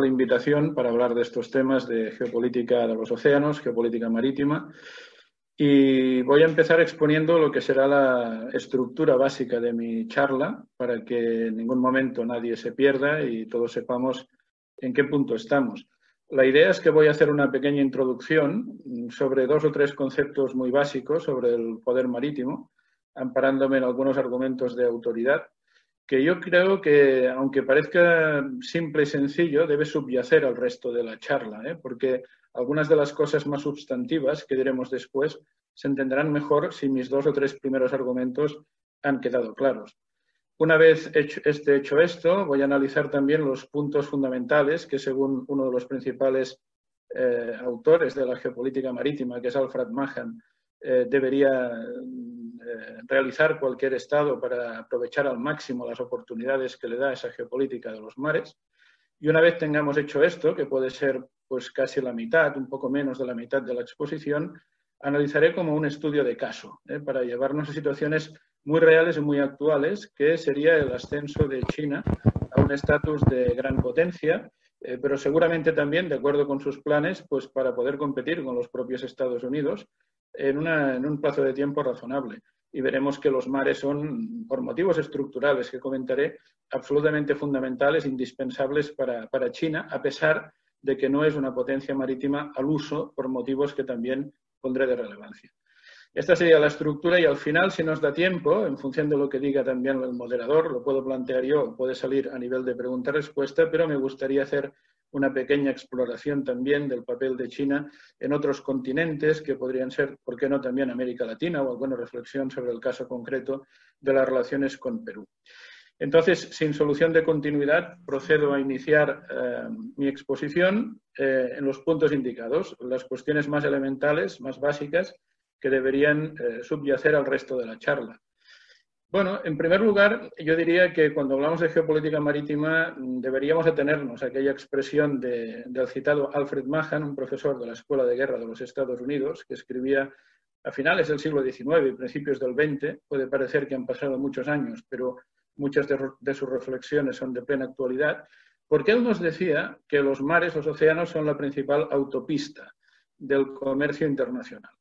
la invitación para hablar de estos temas de geopolítica de los océanos, geopolítica marítima. Y voy a empezar exponiendo lo que será la estructura básica de mi charla para que en ningún momento nadie se pierda y todos sepamos en qué punto estamos. La idea es que voy a hacer una pequeña introducción sobre dos o tres conceptos muy básicos sobre el poder marítimo, amparándome en algunos argumentos de autoridad que yo creo que, aunque parezca simple y sencillo, debe subyacer al resto de la charla, ¿eh? porque algunas de las cosas más sustantivas que diremos después se entenderán mejor si mis dos o tres primeros argumentos han quedado claros. Una vez hecho, este, hecho esto, voy a analizar también los puntos fundamentales que, según uno de los principales eh, autores de la geopolítica marítima, que es Alfred Mahan, eh, debería eh, realizar cualquier Estado para aprovechar al máximo las oportunidades que le da esa geopolítica de los mares. Y una vez tengamos hecho esto, que puede ser pues casi la mitad, un poco menos de la mitad de la exposición, analizaré como un estudio de caso, ¿eh? para llevarnos a situaciones muy reales y muy actuales, que sería el ascenso de China a un estatus de gran potencia, eh, pero seguramente también, de acuerdo con sus planes, pues para poder competir con los propios Estados Unidos en, en un plazo de tiempo razonable y veremos que los mares son, por motivos estructurales que comentaré, absolutamente fundamentales, indispensables para, para, China, a pesar de que no es una potencia marítima al uso por motivos que también pondré de relevancia. Esta sería la estructura y al final, si nos da tiempo, en función de lo que diga también el moderador, lo puedo plantear yo, puede salir a nivel de pregunta-respuesta, pero me gustaría hacer una pequeña exploración también del papel de China en otros continentes que podrían ser, ¿por qué no también América Latina o alguna reflexión sobre el caso concreto de las relaciones con Perú? Entonces, sin solución de continuidad, procedo a iniciar eh, mi exposición eh, en los puntos indicados, las cuestiones más elementales, más básicas, que deberían eh, subyacer al resto de la charla. Bueno, en primer lugar, yo diría que cuando hablamos de geopolítica marítima mm, deberíamos atenernos a aquella expresión del citado Alfred Mahan, un profesor de la Escuela de Guerra de los Estados Unidos, que escribía a finales del siglo XIX y principios del XX. Puede parecer que han pasado muchos años, pero muchas de sus reflexiones son de plena actualidad, porque él nos decía que los mares, los océanos, son la principal autopista del comercio internacional.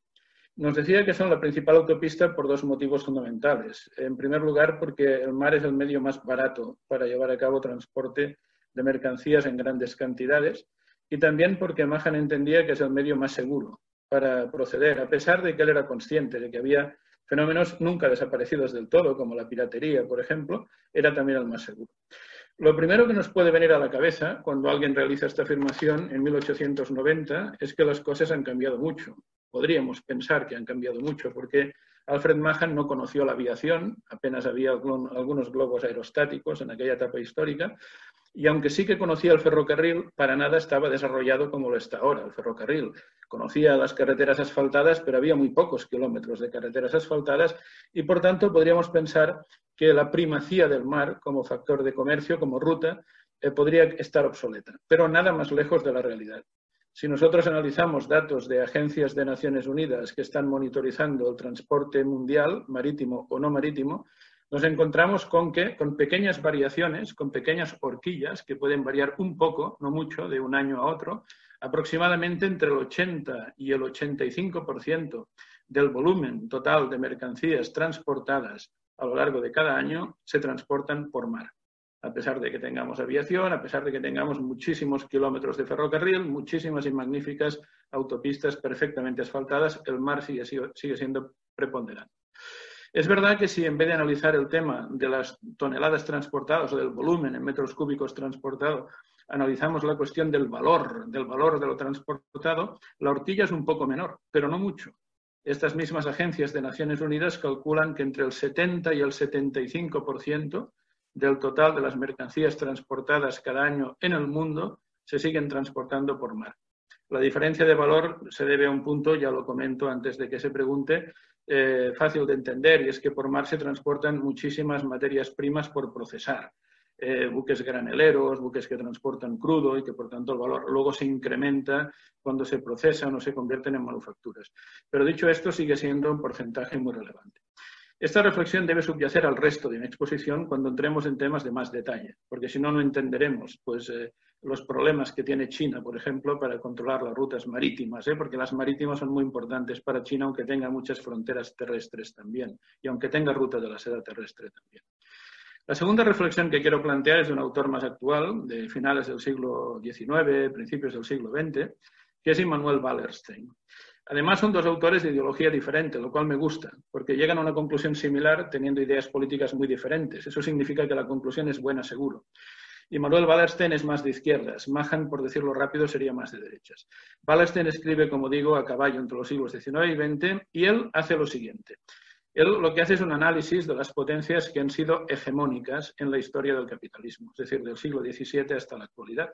Nos decía que son la principal autopista por dos motivos fundamentales. En primer lugar, porque el mar es el medio más barato para llevar a cabo transporte de mercancías en grandes cantidades y también porque Mahan entendía que es el medio más seguro para proceder, a pesar de que él era consciente de que había fenómenos nunca desaparecidos del todo, como la piratería, por ejemplo, era también el más seguro. Lo primero que nos puede venir a la cabeza cuando alguien realiza esta afirmación en 1890 es que las cosas han cambiado mucho. Podríamos pensar que han cambiado mucho, porque Alfred Mahan no conoció la aviación, apenas había algunos globos aerostáticos en aquella etapa histórica, y aunque sí que conocía el ferrocarril, para nada estaba desarrollado como lo está ahora el ferrocarril. Conocía las carreteras asfaltadas, pero había muy pocos kilómetros de carreteras asfaltadas y, por tanto, podríamos pensar que la primacía del mar como factor de comercio, como ruta, eh, podría estar obsoleta, pero nada más lejos de la realidad. Si nosotros analizamos datos de agencias de Naciones Unidas que están monitorizando el transporte mundial, marítimo o no marítimo, nos encontramos con que, con pequeñas variaciones, con pequeñas horquillas que pueden variar un poco, no mucho, de un año a otro, aproximadamente entre el 80 y el 85% del volumen total de mercancías transportadas a lo largo de cada año se transportan por mar a pesar de que tengamos aviación, a pesar de que tengamos muchísimos kilómetros de ferrocarril, muchísimas y magníficas autopistas perfectamente asfaltadas, el mar sigue, siendo preponderante. Es verdad que si en vez de analizar el tema de las toneladas transportadas o del volumen en metros cúbicos transportado, analizamos la cuestión del valor, del valor de lo transportado, la horquilla es un poco menor, pero no mucho. Estas mismas agencias de Naciones Unidas calculan que entre el 70 y el 75% del total de las mercancías transportadas cada año en el mundo se siguen transportando por mar. La diferencia de valor se debe a un punto, ya lo comento antes de que se pregunte, eh, fácil de entender, y es que por mar se transportan muchísimas materias primas por procesar. Eh, buques graneleros, buques que transportan crudo y que por tanto el valor luego se incrementa cuando se procesan o se convierten en manufacturas. Pero dicho esto, sigue siendo un porcentaje muy relevante. Esta reflexión debe subyacer al resto de mi exposición cuando entremos en temas de más detalle, porque si no, no entenderemos pues, eh, los problemas que tiene China, por ejemplo, para controlar las rutas marítimas, ¿eh? porque las marítimas son muy importantes para China, aunque tenga muchas fronteras terrestres también, y aunque tenga ruta de la seda terrestre también. La segunda reflexión que quiero plantear es de un autor más actual, de finales del siglo XIX, principios del siglo XX, que es Immanuel Wallerstein. Además, son dos autores de ideología diferente, lo cual me gusta, porque llegan a una conclusión similar teniendo ideas políticas muy diferentes. Eso significa que la conclusión es buena, seguro y Manuel Wallerstein es más de izquierdas. Mahan, por decirlo rápido, sería más de derechas. Wallerstein escribe, como digo, a caballo entre los siglos XIX y XX y él hace lo siguiente. Él lo que hace es un análisis de las potencias que han sido hegemónicas en la historia del capitalismo, es decir, del siglo XVII hasta la actualidad.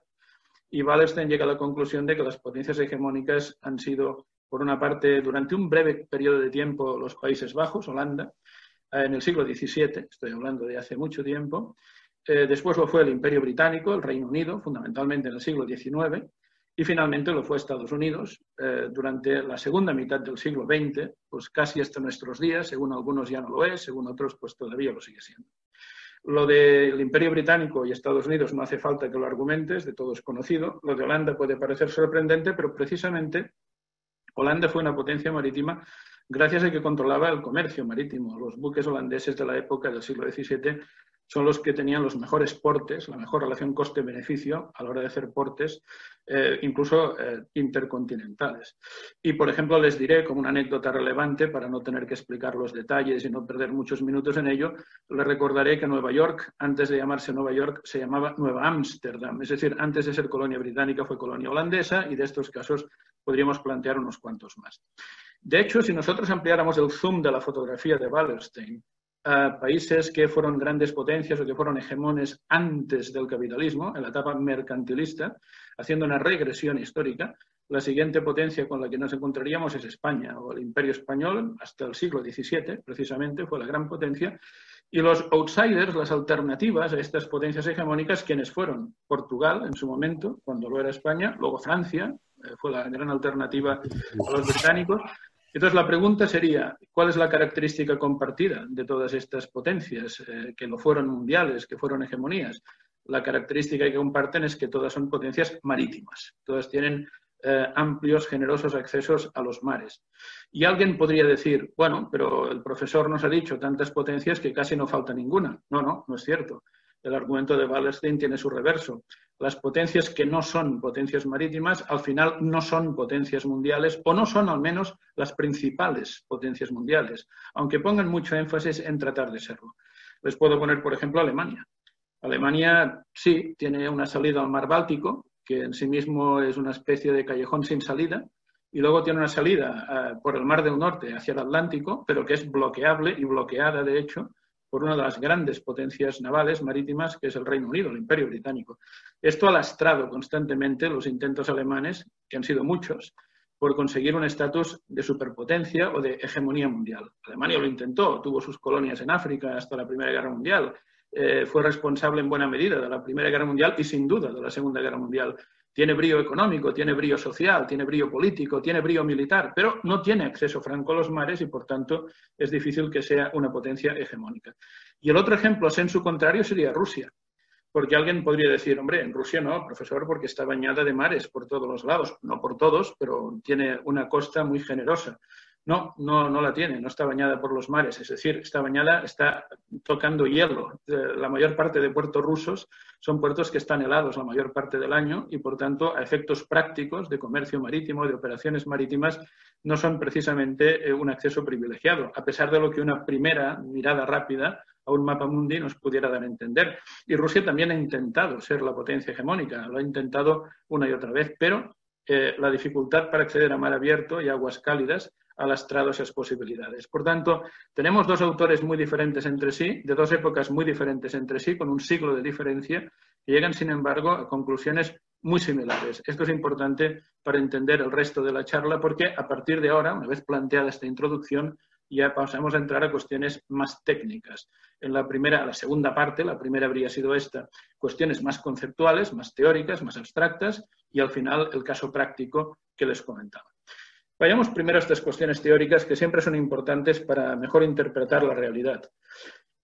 Y Wallerstein llega a la conclusión de que las potencias hegemónicas han sido, por una parte, durante un breve periodo de tiempo, los Países Bajos, Holanda, en el siglo XVII, estoy hablando de hace mucho tiempo, eh, después lo fue el Imperio Británico, el Reino Unido, fundamentalmente en el siglo XIX, y finalmente lo fue Estados Unidos eh, durante la segunda mitad del siglo XX, pues casi hasta nuestros días, según algunos ya no lo es, según otros pues todavía lo sigue siendo. Lo del Imperio Británico y Estados Unidos no hace falta que lo argumentes, de todo es conocido. Lo de Holanda puede parecer sorprendente, pero precisamente Holanda fue una potencia marítima gracias a que controlaba el comercio marítimo. Los buques holandeses de la época del siglo XVII son los que tenían los mejores portes, la mejor relación coste-beneficio a la hora de hacer portes, eh, incluso eh, intercontinentales. Y, por ejemplo, les diré como una anécdota relevante, para no tener que explicar los detalles y no perder muchos minutos en ello, les recordaré que Nueva York, antes de llamarse Nueva York, se llamaba Nueva Ámsterdam, es decir, antes de ser colonia británica fue colonia holandesa y de estos casos podríamos plantear unos cuantos más. De hecho, si nosotros ampliáramos el zoom de la fotografía de Wallerstein países que fueron grandes potencias o que fueron hegemones antes del capitalismo, en la etapa mercantilista, haciendo una regresión histórica. La siguiente potencia con la que nos encontraríamos es España o el Imperio Español, hasta el siglo XVII, precisamente, fue la gran potencia. Y los outsiders, las alternativas a estas potencias hegemónicas, quienes fueron Portugal en su momento, cuando lo era España, luego Francia, eh, fue la gran alternativa a los británicos, entonces, la pregunta sería, ¿cuál es la característica compartida de todas estas potencias eh, que lo fueron mundiales, que fueron hegemonías? La característica que comparten es que todas son potencias marítimas, todas tienen eh, amplios, generosos accesos a los mares. Y alguien podría decir, bueno, pero el profesor nos ha dicho tantas potencias que casi no falta ninguna. No, no, no es cierto. El argumento de Wallerstein tiene su reverso las potencias que no son potencias marítimas al final no son potencias mundiales o no son al menos las principales potencias mundiales, aunque pongan mucho énfasis en tratar de serlo. Les puedo poner, por ejemplo, Alemania. Alemania sí tiene una salida al mar Báltico, que en sí mismo es una especie de callejón sin salida, y luego tiene una salida eh, por el Mar del Norte hacia el Atlántico, pero que es bloqueable y bloqueada, de hecho, por una de las grandes potencias navales marítimas, que es el Reino Unido, el Imperio Británico. Esto ha lastrado constantemente los intentos alemanes, que han sido muchos, por conseguir un estatus de superpotencia o de hegemonía mundial. Alemania lo intentó, tuvo sus colonias en África hasta la Primera Guerra Mundial, eh, fue responsable en buena medida de la Primera Guerra Mundial y sin duda de la Segunda Guerra Mundial tiene brío económico, tiene brío social, tiene brío político, tiene brío militar, pero no tiene acceso franco a los mares y, por tanto, es difícil que sea una potencia hegemónica. Y el otro ejemplo, en su contrario, sería Rusia. Porque alguien podría decir, hombre, en Rusia no, profesor, porque está bañada de mares por todos los lados. No por todos, pero tiene una costa muy generosa. No, no, no la tiene, no está bañada por los mares, es decir, está bañada, está tocando hielo. Eh, la mayor parte de puertos rusos son puertos que están helados la mayor parte del año y, por tanto, a efectos prácticos de comercio marítimo, de operaciones marítimas, no son precisamente eh, un acceso privilegiado, a pesar de lo que una primera mirada rápida a un mapa mundi nos pudiera dar a entender. Y Rusia también ha intentado ser la potencia hegemónica, lo ha intentado una y otra vez, pero eh, la dificultad para acceder a mar abierto y aguas cálidas ha lastrado esas posibilidades. Por tanto, tenemos dos autores muy diferentes entre sí, de dos épocas muy diferentes entre sí, con un siglo de diferencia, y llegan, sin embargo, a conclusiones muy similares. Esto es importante para entender el resto de la charla, porque a partir de ahora, una vez planteada esta introducción, ya pasamos a entrar a cuestiones más técnicas. En la primera, la segunda parte, la primera habría sido esta, cuestiones más conceptuales, más teóricas, más abstractas, y al final el caso práctico que les comentaba. Vayamos primero a estas cuestiones teóricas que siempre son importantes para mejor interpretar la realidad.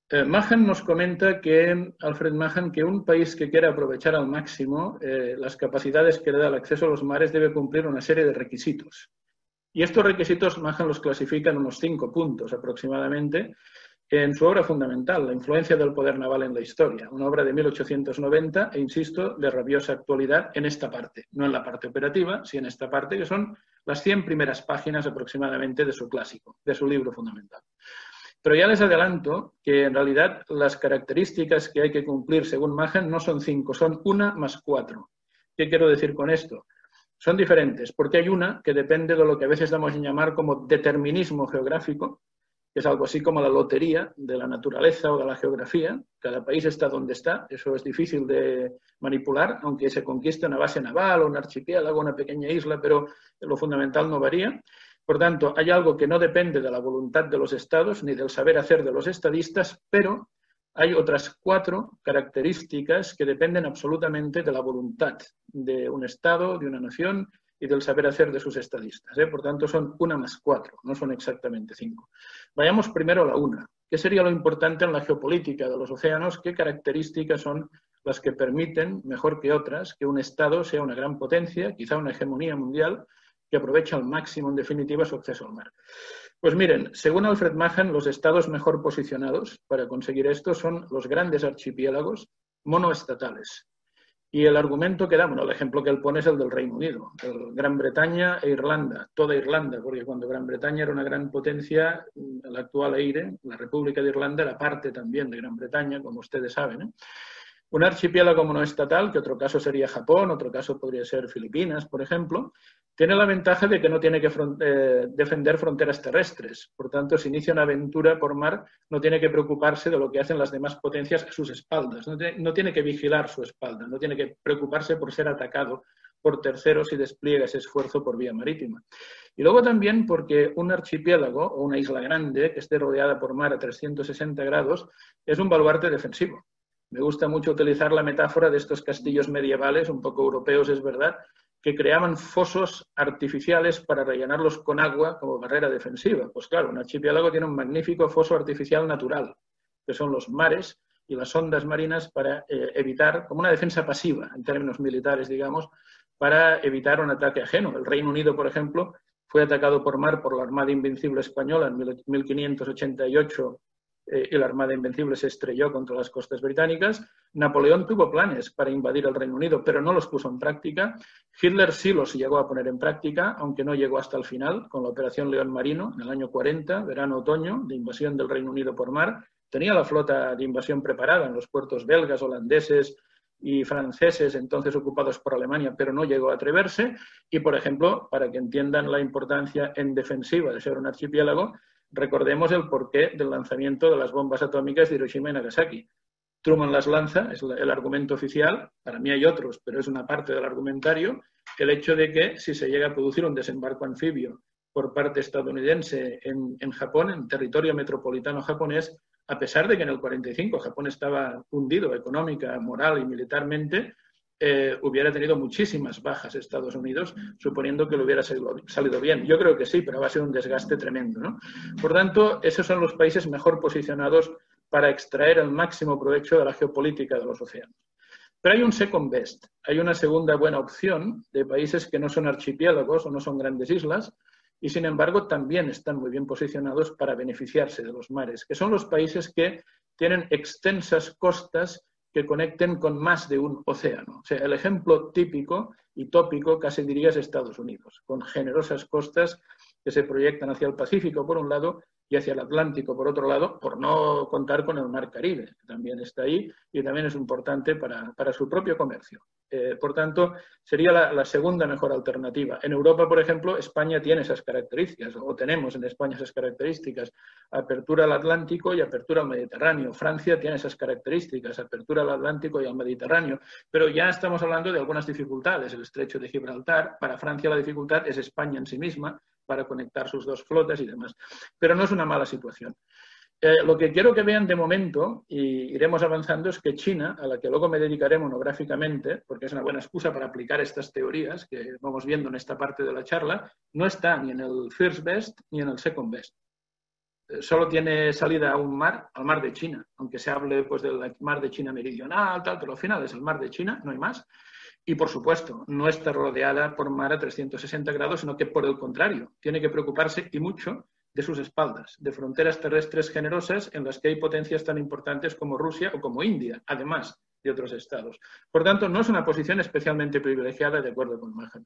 Eh, Mahan nos comenta que, Alfred Mahan, que un país que quiera aprovechar al máximo eh, las capacidades que le da el acceso a los mares debe cumplir una serie de requisitos. Y estos requisitos Mahan los clasifica en unos cinco puntos aproximadamente en su obra fundamental, La influencia del poder naval en la historia, una obra de 1890 e, insisto, de rabiosa actualidad en esta parte, no en la parte operativa, sino en esta parte, que son las 100 primeras páginas aproximadamente de su clásico, de su libro fundamental. Pero ya les adelanto que en realidad las características que hay que cumplir según Mahan no son cinco, son una más cuatro. ¿Qué quiero decir con esto? Son diferentes, porque hay una que depende de lo que a veces damos en llamar como determinismo geográfico, es algo así como la lotería de la naturaleza o de la geografía. Cada país está donde está, eso es difícil de manipular, aunque se conquiste una base naval o un archipiélago, una pequeña isla, pero lo fundamental no varía. Por tanto, hay algo que no depende de la voluntad de los estados ni del saber hacer de los estadistas, pero hay otras cuatro características que dependen absolutamente de la voluntad de un estado, de una nación y del saber hacer de sus estadistas. ¿eh? Por tanto, son una más cuatro, no son exactamente cinco. Vayamos primero a la una. ¿Qué sería lo importante en la geopolítica de los océanos? ¿Qué características son las que permiten, mejor que otras, que un Estado sea una gran potencia, quizá una hegemonía mundial, que aproveche al máximo, en definitiva, su acceso al mar? Pues miren, según Alfred Mahan, los estados mejor posicionados para conseguir esto son los grandes archipiélagos monoestatales, y el argumento que da, bueno, el ejemplo que él pone es el del Reino Unido, Gran Bretaña e Irlanda, toda Irlanda, porque cuando Gran Bretaña era una gran potencia, la actual EIRE, la República de Irlanda, era parte también de Gran Bretaña, como ustedes saben. ¿eh? Un archipiélago no estatal, que otro caso sería Japón, otro caso podría ser Filipinas, por ejemplo, tiene la ventaja de que no tiene que eh, defender fronteras terrestres. Por tanto, si inicia una aventura por mar, no tiene que preocuparse de lo que hacen las demás potencias a sus espaldas. No, tiene que vigilar su espalda, no tiene que preocuparse por ser atacado por terceros y despliega ese esfuerzo por vía marítima. Y luego también porque un archipiélago o una isla grande que esté rodeada por mar a 360 grados es un baluarte defensivo. Me gusta mucho utilizar la metáfora de estos castillos medievales, un poco europeos es verdad, que creaban fosos artificiales para rellenarlos con agua como barrera defensiva. Pues claro, un archipiélago tiene un magnífico foso artificial natural, que son los mares y las ondas marinas para eh, evitar, como una defensa pasiva en términos militares, digamos, para evitar un ataque ajeno. El Reino Unido, por ejemplo, fue atacado por mar por la Armada Invencible Española en 1588 eh, y la Armada Invencible se estrelló contra las costas británicas. Napoleón tuvo planes para invadir el Reino Unido, pero no los puso en práctica. Hitler sí los llegó a poner en práctica, aunque no llegó hasta el final, con la Operación León Marino, en el año 40, verano-otoño, de invasión del Reino Unido por mar. Tenía la flota de invasión preparada en los puertos belgas, holandeses y franceses, entonces ocupados por Alemania, pero no llegó a atreverse. Y, por ejemplo, para que entiendan la importancia en defensiva de ser un archipiélago, Recordemos el porqué del lanzamiento de las bombas atómicas de Hiroshima y Nagasaki. Truman las lanza, es el argumento oficial, para mí hay otros, pero es una parte del argumentario, el hecho de que si se llega a producir un desembarco anfibio por parte estadounidense en, en Japón, en territorio metropolitano japonés, a pesar de que en el 45 Japón estaba hundido económica, moral y militarmente, eh, hubiera tenido muchísimas bajas Estados Unidos, suponiendo que le hubiera salido, bien. Yo creo que sí, pero va a ser un desgaste tremendo. ¿no? Por tanto, esos son los países mejor posicionados para extraer el máximo provecho de la geopolítica de los océanos. Pero hay un second best, hay una segunda buena opción de países que no son archipiélagos o no son grandes islas y sin embargo también están muy bien posicionados para beneficiarse de los mares, que son los países que tienen extensas costas que conecten con más de un océano. O sea, el ejemplo típico y tópico casi dirías Estados Unidos, con generosas costas que se proyectan hacia el Pacífico por un lado y hacia el Atlántico por otro lado, por no contar con el Mar Caribe, que también está ahí y también es importante para, para su propio comercio. Eh, por tanto, sería la, segunda mejor alternativa. En Europa, por ejemplo, España tiene esas características, o tenemos en España esas características, apertura al Atlántico y apertura al Mediterráneo. Francia tiene esas características, apertura al Atlántico y al Mediterráneo. Pero ya estamos hablando de algunas dificultades. El estrecho de Gibraltar, para Francia la dificultad es España en sí misma, para conectar sus dos flotas y demás. Pero no es una mala situación. Eh, lo que quiero que vean de momento, y iremos avanzando, es que China, a la que luego me dedicaré monográficamente, porque es una buena excusa para aplicar estas teorías que vamos viendo en esta parte de la charla, no está ni en el first best ni en el second best. eh, solo tiene salida a un mar, al mar de China, aunque se hable pues, del mar de China meridional, tal, pero al final es el mar de China, no hay más. Y por supuesto, no está rodeada por mar a 360 grados, sino que por el contrario, tiene que preocuparse y mucho de sus espaldas, de fronteras terrestres generosas en las que hay potencias tan importantes como Rusia o como India, además de otros estados. Por tanto, no es una posición especialmente privilegiada de acuerdo con Mahan.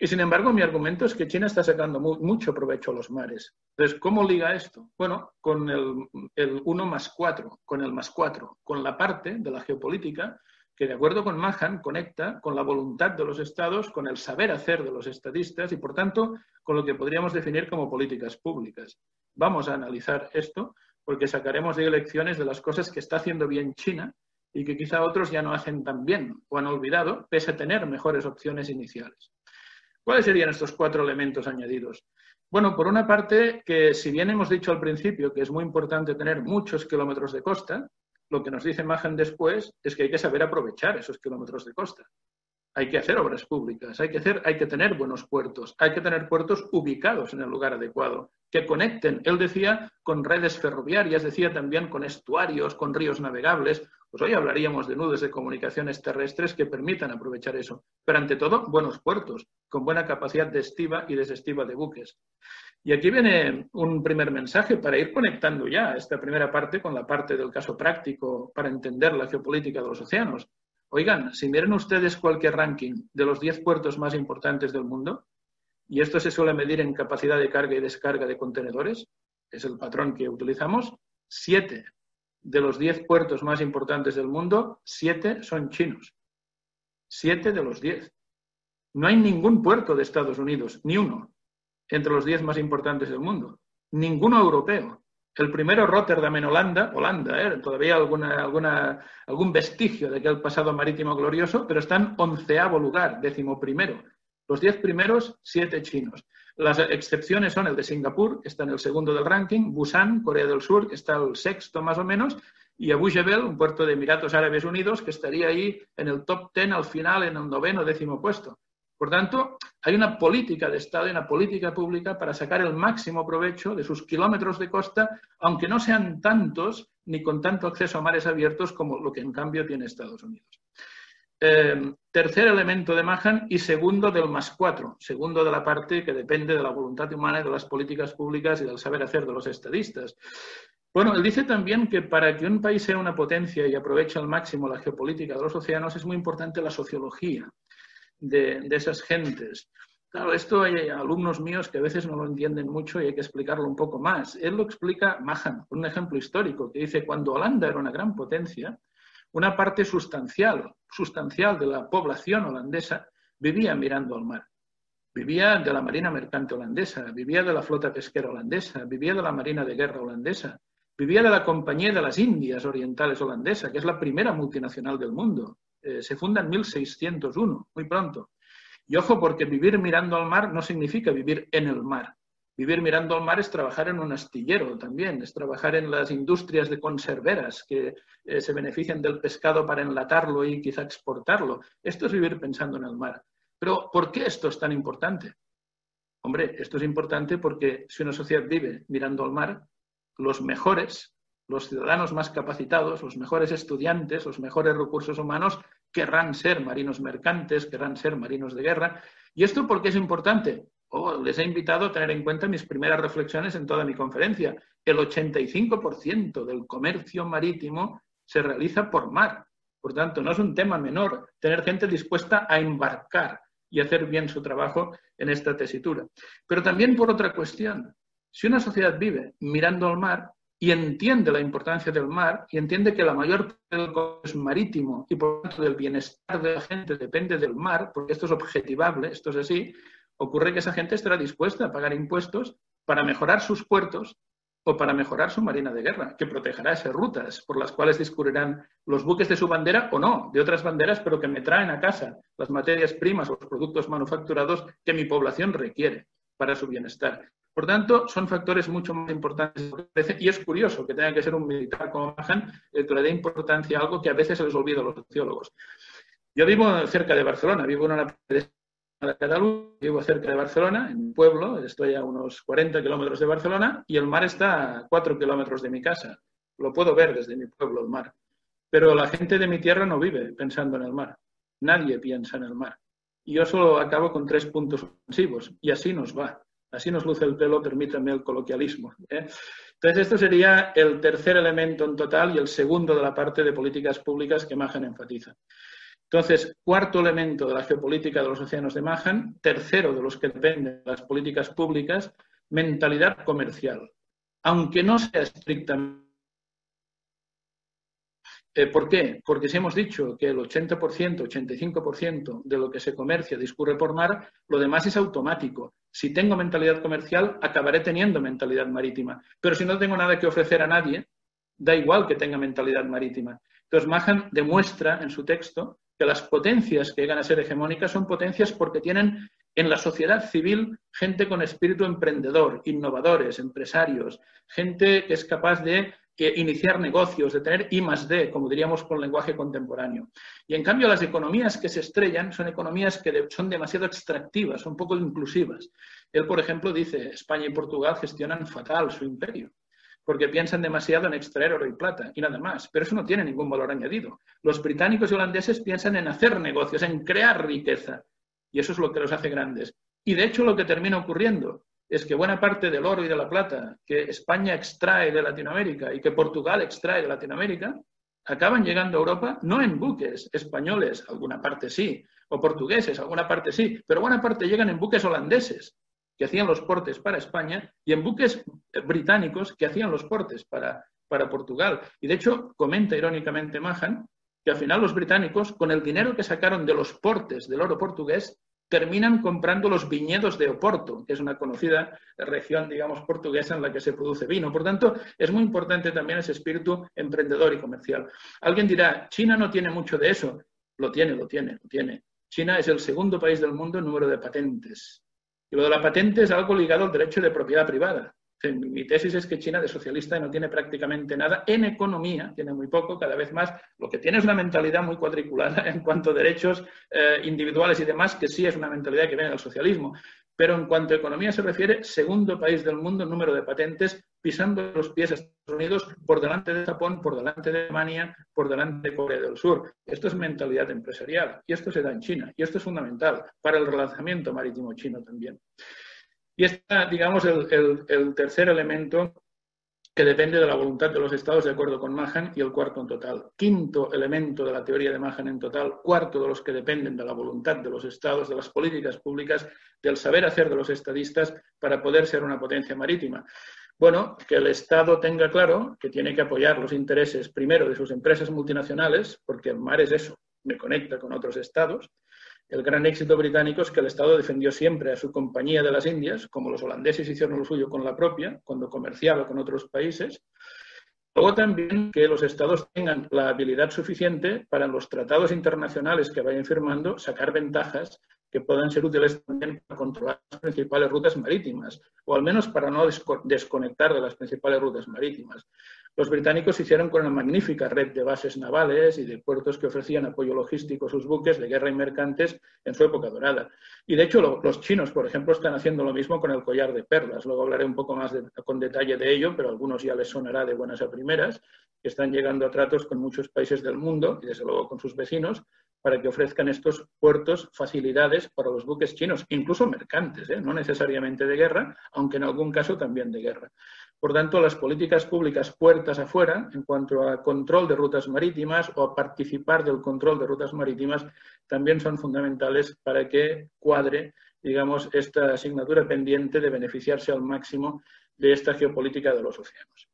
Y sin embargo, mi argumento es que China está sacando mucho provecho a los mares. Entonces, ¿cómo liga esto? Bueno, con el, el 1 más 4, con el más 4, con la parte de la geopolítica que, de acuerdo con Mahan, conecta con la voluntad de los estados, con el saber hacer de los estadistas y, por tanto, con lo que podríamos definir como políticas públicas. Vamos a analizar esto porque sacaremos de lecciones de las cosas que está haciendo bien China y que quizá otros ya no hacen tan bien o han olvidado, pese a tener mejores opciones iniciales. ¿Cuáles serían estos cuatro elementos añadidos? Bueno, por una parte, que si bien hemos dicho al principio que es muy importante tener muchos kilómetros de costa, lo que nos dice Mahan después es que hay que saber aprovechar esos kilómetros de costa. Hay que hacer obras públicas, hay que, hacer, hay que tener buenos puertos, hay que tener puertos ubicados en el lugar adecuado, que conecten, él decía, con redes ferroviarias, decía también con estuarios, con ríos navegables, pues hoy hablaríamos de nudos de comunicaciones terrestres que permitan aprovechar eso. Pero ante todo, buenos puertos, con buena capacidad de estiva y desestiva de buques. Y aquí viene un primer mensaje para ir conectando ya esta primera parte con la parte del caso práctico para entender la geopolítica de los océanos. Oigan, si miren ustedes cualquier ranking de los 10 puertos más importantes del mundo, y esto se suele medir en capacidad de carga y descarga de contenedores, es el patrón que utilizamos, siete de los diez puertos más importantes del mundo, siete son chinos. Siete de los diez. No hay ningún puerto de Estados Unidos, ni uno, entre los diez más importantes del mundo. Ninguno europeo. El primero, Rotterdam en Holanda, Holanda, ¿eh? todavía alguna, alguna, algún vestigio de aquel pasado marítimo glorioso, pero está en onceavo lugar, décimo primero. Los diez primeros, siete chinos. Las excepciones son el de Singapur, que está en el segundo del ranking, Busan, Corea del Sur, que está el sexto más o menos, y Abu Jebel, un puerto de Emiratos Árabes Unidos, que estaría ahí en el top ten al final, en el noveno décimo puesto. Por tanto, hay una política de Estado y una política pública para sacar el máximo provecho de sus kilómetros de costa, aunque no sean tantos ni con tanto acceso a mares abiertos como lo que en cambio tiene Estados Unidos. Eh, tercer elemento de Mahan y segundo del más cuatro, segundo de la parte que depende de la voluntad humana y de las políticas públicas y del saber hacer de los estadistas. Bueno, él dice también que para que un país sea una potencia y aproveche al máximo la geopolítica de los océanos es muy importante la sociología de, esas gentes. Claro, esto hay alumnos míos que a veces no lo entienden mucho y hay que explicarlo un poco más. Él lo explica Mahan, un ejemplo histórico, que dice, cuando Holanda era una gran potencia, una parte sustancial, sustancial de la población holandesa vivía mirando al mar. Vivía de la marina mercante holandesa, vivía de la flota pesquera holandesa, vivía de la marina de guerra holandesa, vivía de la Compañía de las Indias Orientales holandesa, que es la primera multinacional del mundo. Eh, se funda en 1601, muy pronto. Y ojo, porque vivir mirando al mar no significa vivir en el mar. Vivir mirando al mar es trabajar en un astillero también, es trabajar en las industrias de conserveras que eh, se benefician del pescado para enlatarlo y quizá exportarlo. Esto es vivir pensando en el mar. Pero ¿por qué esto es tan importante? Hombre, esto es importante porque si una sociedad vive mirando al mar, los mejores, los ciudadanos más capacitados, los mejores estudiantes, los mejores recursos humanos querrán ser marinos mercantes, querrán ser marinos de guerra. ¿Y esto por qué es importante? les he invitado a tener en cuenta mis primeras reflexiones en toda mi conferencia. El 85% del comercio marítimo se realiza por mar. Por tanto, no es un tema menor tener gente dispuesta a embarcar y hacer bien su trabajo en esta tesitura. Pero también por otra cuestión. Si una sociedad vive mirando al mar y entiende la importancia del mar y entiende que la mayor parte del es marítimo y por tanto del bienestar de la gente depende del mar, porque esto es objetivable, esto es así, ocurre que esa gente estará dispuesta a pagar impuestos para mejorar sus puertos o para mejorar su marina de guerra, que protegerá esas rutas por las cuales discurrirán los buques de su bandera o no, de otras banderas, pero que me traen a casa las materias primas o los productos manufacturados que mi población requiere para su bienestar. Por tanto, son factores mucho más importantes. Y es curioso que tenga que ser un militar como Mahan el que le dé importancia a algo que a veces se les olvida a los sociólogos. Yo vivo cerca de Barcelona, vivo en una de Cataluña, vivo cerca de Barcelona, en mi pueblo, estoy a unos 40 kilómetros de Barcelona y el mar está a 4 kilómetros de mi casa. Lo puedo ver desde mi pueblo, el mar. Pero la gente de mi tierra no vive pensando en el mar. Nadie piensa en el mar. Y yo solo acabo con tres puntos ofensivos y así nos va. Así nos luce el pelo, permítanme el coloquialismo. ¿eh? Entonces, esto sería el tercer elemento en total y el segundo de la parte de políticas públicas que Mahan enfatiza. Entonces, cuarto elemento de la geopolítica de los océanos de Mahan, tercero de los que dependen de las políticas públicas, mentalidad comercial. Aunque no sea estrictamente eh, ¿Por qué? Porque si hemos dicho que el 80%, 85% de lo que se comercia discurre por mar, lo demás es automático. Si tengo mentalidad comercial, acabaré teniendo mentalidad marítima. Pero si no tengo nada que ofrecer a nadie, da igual que tenga mentalidad marítima. Entonces, Mahan demuestra en su texto que las potencias que llegan a ser hegemónicas son potencias porque tienen en la sociedad civil gente con espíritu emprendedor, innovadores, empresarios, gente que es capaz de iniciar negocios, de tener I más D, como diríamos con lenguaje contemporáneo. Y en cambio las economías que se estrellan son economías que son demasiado extractivas, son poco inclusivas. Él, por ejemplo, dice, España y Portugal gestionan fatal su imperio, porque piensan demasiado en extraer oro y plata y nada más, pero eso no tiene ningún valor añadido. Los británicos y holandeses piensan en hacer negocios, en crear riqueza, y eso es lo que los hace grandes. Y de hecho lo que termina ocurriendo es que buena parte del oro y de la plata que España extrae de Latinoamérica y que Portugal extrae de Latinoamérica, acaban llegando a Europa no en buques españoles, alguna parte sí, o portugueses, alguna parte sí, pero buena parte llegan en buques holandeses que hacían los portes para España y en buques británicos que hacían los portes para, para Portugal. Y de hecho, comenta irónicamente Mahan que al final los británicos, con el dinero que sacaron de los portes del oro portugués, terminan comprando los viñedos de Oporto, que es una conocida región, digamos, portuguesa en la que se produce vino. Por tanto, es muy importante también ese espíritu emprendedor y comercial. Alguien dirá, China no tiene mucho de eso. Lo tiene, lo tiene, lo tiene. China es el segundo país del mundo en número de patentes. Y lo de la patente es algo ligado al derecho de propiedad privada. Mi tesis es que China de socialista no tiene prácticamente nada en economía, tiene muy poco, cada vez más. Lo que tiene es una mentalidad muy cuadriculada en cuanto a derechos eh, individuales y demás, que sí es una mentalidad que viene del socialismo. Pero en cuanto a economía se refiere, segundo país del mundo en número de patentes, pisando los pies a Estados Unidos por delante de Japón, por delante de Alemania, por delante de Corea del Sur. Esto es mentalidad empresarial y esto se da en China y esto es fundamental para el relanzamiento marítimo chino también. Y está, digamos, el, tercer elemento que depende de la voluntad de los estados de acuerdo con Mahan y el cuarto en total. Quinto elemento de la teoría de Mahan en total, cuarto de los que dependen de la voluntad de los estados, de las políticas públicas, del saber hacer de los estadistas para poder ser una potencia marítima. Bueno, que el Estado tenga claro que tiene que apoyar los intereses primero de sus empresas multinacionales, porque el mar es eso, me conecta con otros estados, el gran éxito británico es que el Estado defendió siempre a su compañía de las Indias, como los holandeses hicieron lo suyo con la propia, cuando comerciaba con otros países. Luego también que los estados tengan la habilidad suficiente para los tratados internacionales que vayan firmando sacar ventajas que puedan ser útiles también para controlar las principales rutas marítimas, o al menos para no desconectar de las principales rutas marítimas. Los británicos hicieron con una magnífica red de bases navales y de puertos que ofrecían apoyo logístico a sus buques de guerra y mercantes en su época dorada. Y de hecho los chinos, por ejemplo, están haciendo lo mismo con el collar de perlas. Luego hablaré un poco más con detalle de ello, pero a algunos ya les sonará de buenas a primeras, que están llegando a tratos con muchos países del mundo y desde luego con sus vecinos para que ofrezcan estos puertos facilidades para los buques chinos, incluso mercantes, ¿eh? no necesariamente de guerra, aunque en algún caso también de guerra. Por tanto, las políticas públicas puertas afuera, en cuanto a control de rutas marítimas o a participar del control de rutas marítimas, también son fundamentales para que cuadre, digamos, esta asignatura pendiente de beneficiarse al máximo de esta geopolítica de los océanos.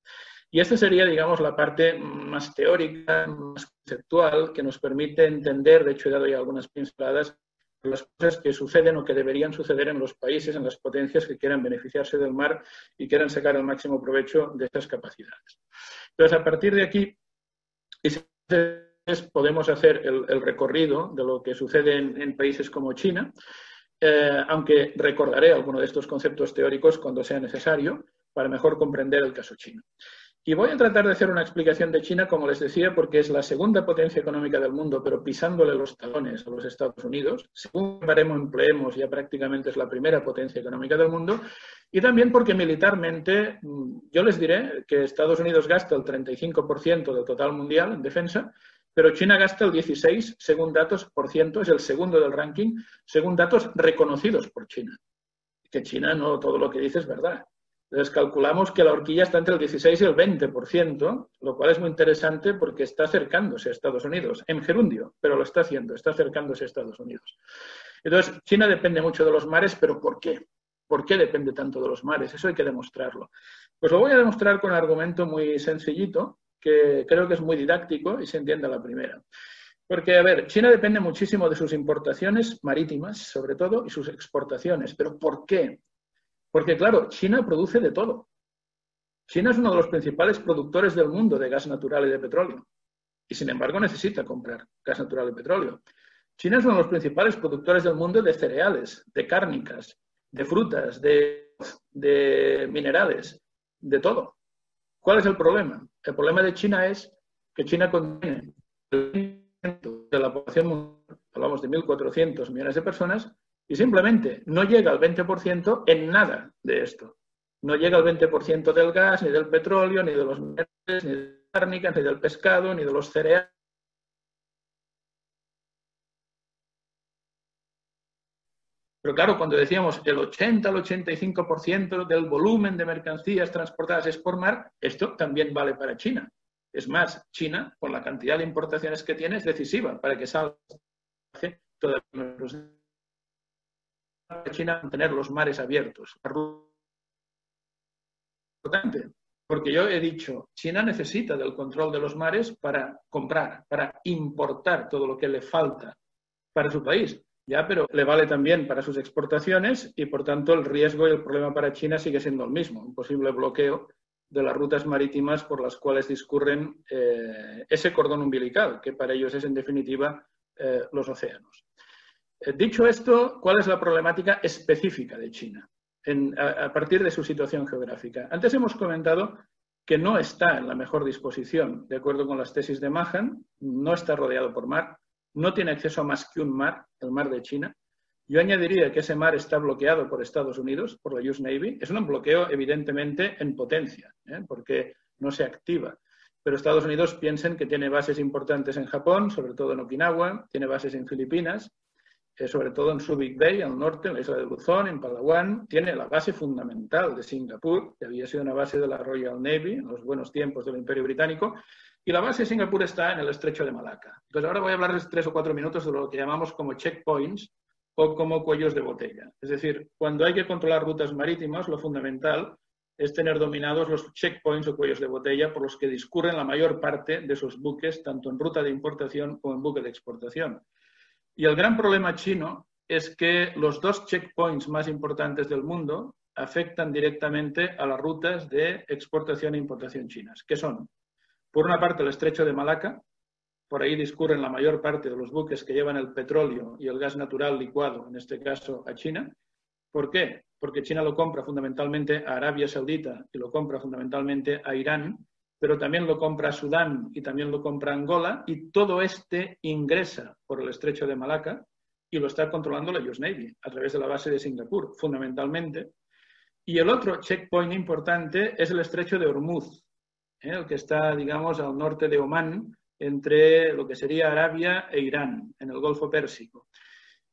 Y esta sería, digamos, la parte más teórica, más conceptual, que nos permite entender, de hecho he dado ya algunas pinceladas, las cosas que suceden o que deberían suceder en los países, en las potencias que quieran beneficiarse del mar y quieran sacar el máximo provecho de estas capacidades. Entonces, a partir de aquí, podemos hacer el, recorrido de lo que sucede en, países como China, eh, aunque recordaré alguno de estos conceptos teóricos cuando sea necesario para mejor comprender el caso chino. Y voy a tratar de hacer una explicación de China, como les decía, porque es la segunda potencia económica del mundo, pero pisándole los talones a los Estados Unidos. Según veremos, empleemos, ya prácticamente es la primera potencia económica del mundo. Y también porque militarmente, mm, yo les diré que Estados Unidos gasta el 35% del total mundial en defensa, pero China gasta el 16, según datos por ciento, es el segundo del ranking, según datos reconocidos por China. Que China no todo lo que dice es verdad. Entonces calculamos que la horquilla está entre el 16 y el 20%, lo cual es muy interesante porque está acercándose a Estados Unidos, en gerundio, pero lo está haciendo, está acercándose a Estados Unidos. Entonces, China depende mucho de los mares, pero ¿por qué? ¿Por qué depende tanto de los mares? Eso hay que demostrarlo. Pues lo voy a demostrar con un argumento muy sencillito, que creo que es muy didáctico y se entiende la primera. Porque, a ver, China depende muchísimo de sus importaciones marítimas, sobre todo, y sus exportaciones. ¿Pero por qué? Porque, claro, China produce de todo. China es uno de los principales productores del mundo de gas natural y de petróleo. Y, sin embargo, necesita comprar gas natural y petróleo. China es uno de los principales productores del mundo de cereales, de cárnicas, de frutas, de, minerales, de todo. ¿Cuál es el problema? El problema de China es que China contiene el de la población mundial, hablamos de 1.400 millones de personas, y simplemente no llega al 20% en nada de esto. No llega al 20% del gas, ni del petróleo, ni de los minerales, ni de las cárnicas, ni del pescado, ni de los cereales. Pero claro, cuando decíamos el 80 al 85% del volumen de mercancías transportadas es por mar, esto también vale para China. Es más, China, por la cantidad de importaciones que tiene, es decisiva para que salga toda China mantener los mares abiertos. Importante, porque yo he dicho, China necesita del control de los mares para comprar, para importar todo lo que le falta para su país. Ya, pero le vale también para sus exportaciones y, por tanto, el riesgo y el problema para China sigue siendo el mismo, un posible bloqueo de las rutas marítimas por las cuales discurren eh, ese cordón umbilical, que para ellos es, en definitiva, eh, los océanos. Dicho esto, ¿cuál es la problemática específica de China a, partir de su situación geográfica? Antes hemos comentado que no está en la mejor disposición, de acuerdo con las tesis de Mahan, no está rodeado por mar, no tiene acceso a más que un mar, el mar de China. Yo añadiría que ese mar está bloqueado por Estados Unidos, por la US Navy. Es un bloqueo evidentemente en potencia, ¿eh? porque no se activa. Pero Estados Unidos piensen que tiene bases importantes en Japón, sobre todo en Okinawa, tiene bases en Filipinas, sobre todo en Subic Bay, al norte, en la isla de Luzón, en Palawan, tiene la base fundamental de Singapur, que había sido una base de la Royal Navy en los buenos tiempos del Imperio Británico, y la base de Singapur está en el estrecho de Malaca. Entonces ahora voy a hablarles tres o cuatro minutos de lo que llamamos como checkpoints o como cuellos de botella. Es decir, cuando hay que controlar rutas marítimas, lo fundamental es tener dominados los checkpoints o cuellos de botella por los que discurren la mayor parte de esos buques, tanto en ruta de importación como en buque de exportación. Y el gran problema chino es que los dos checkpoints más importantes del mundo afectan directamente a las rutas de exportación e importación chinas, que son, por una parte, el estrecho de Malaca, por ahí discurren la mayor parte de los buques que llevan el petróleo y el gas natural licuado, en este caso a China. ¿Por qué? Porque China lo compra fundamentalmente a Arabia Saudita y lo compra fundamentalmente a Irán, pero también lo compra Sudán y también lo compra Angola, y todo este ingresa por el estrecho de Malaca y lo está controlando la US Navy a través de la base de Singapur, fundamentalmente. Y el otro checkpoint importante es el estrecho de Hormuz, ¿eh? el que está, digamos, al norte de Omán, entre lo que sería Arabia e Irán, en el Golfo Pérsico.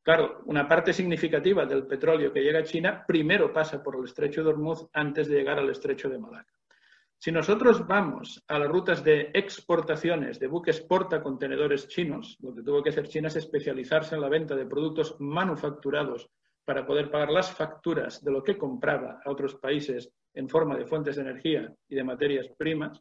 Claro, una parte significativa del petróleo que llega a China primero pasa por el estrecho de Hormuz antes de llegar al estrecho de Malaca. Si nosotros vamos a las rutas de exportaciones de buques portacontenedores chinos, lo que tuvo que hacer China es especializarse en la venta de productos manufacturados para poder pagar las facturas de lo que compraba a otros países en forma de fuentes de energía y de materias primas,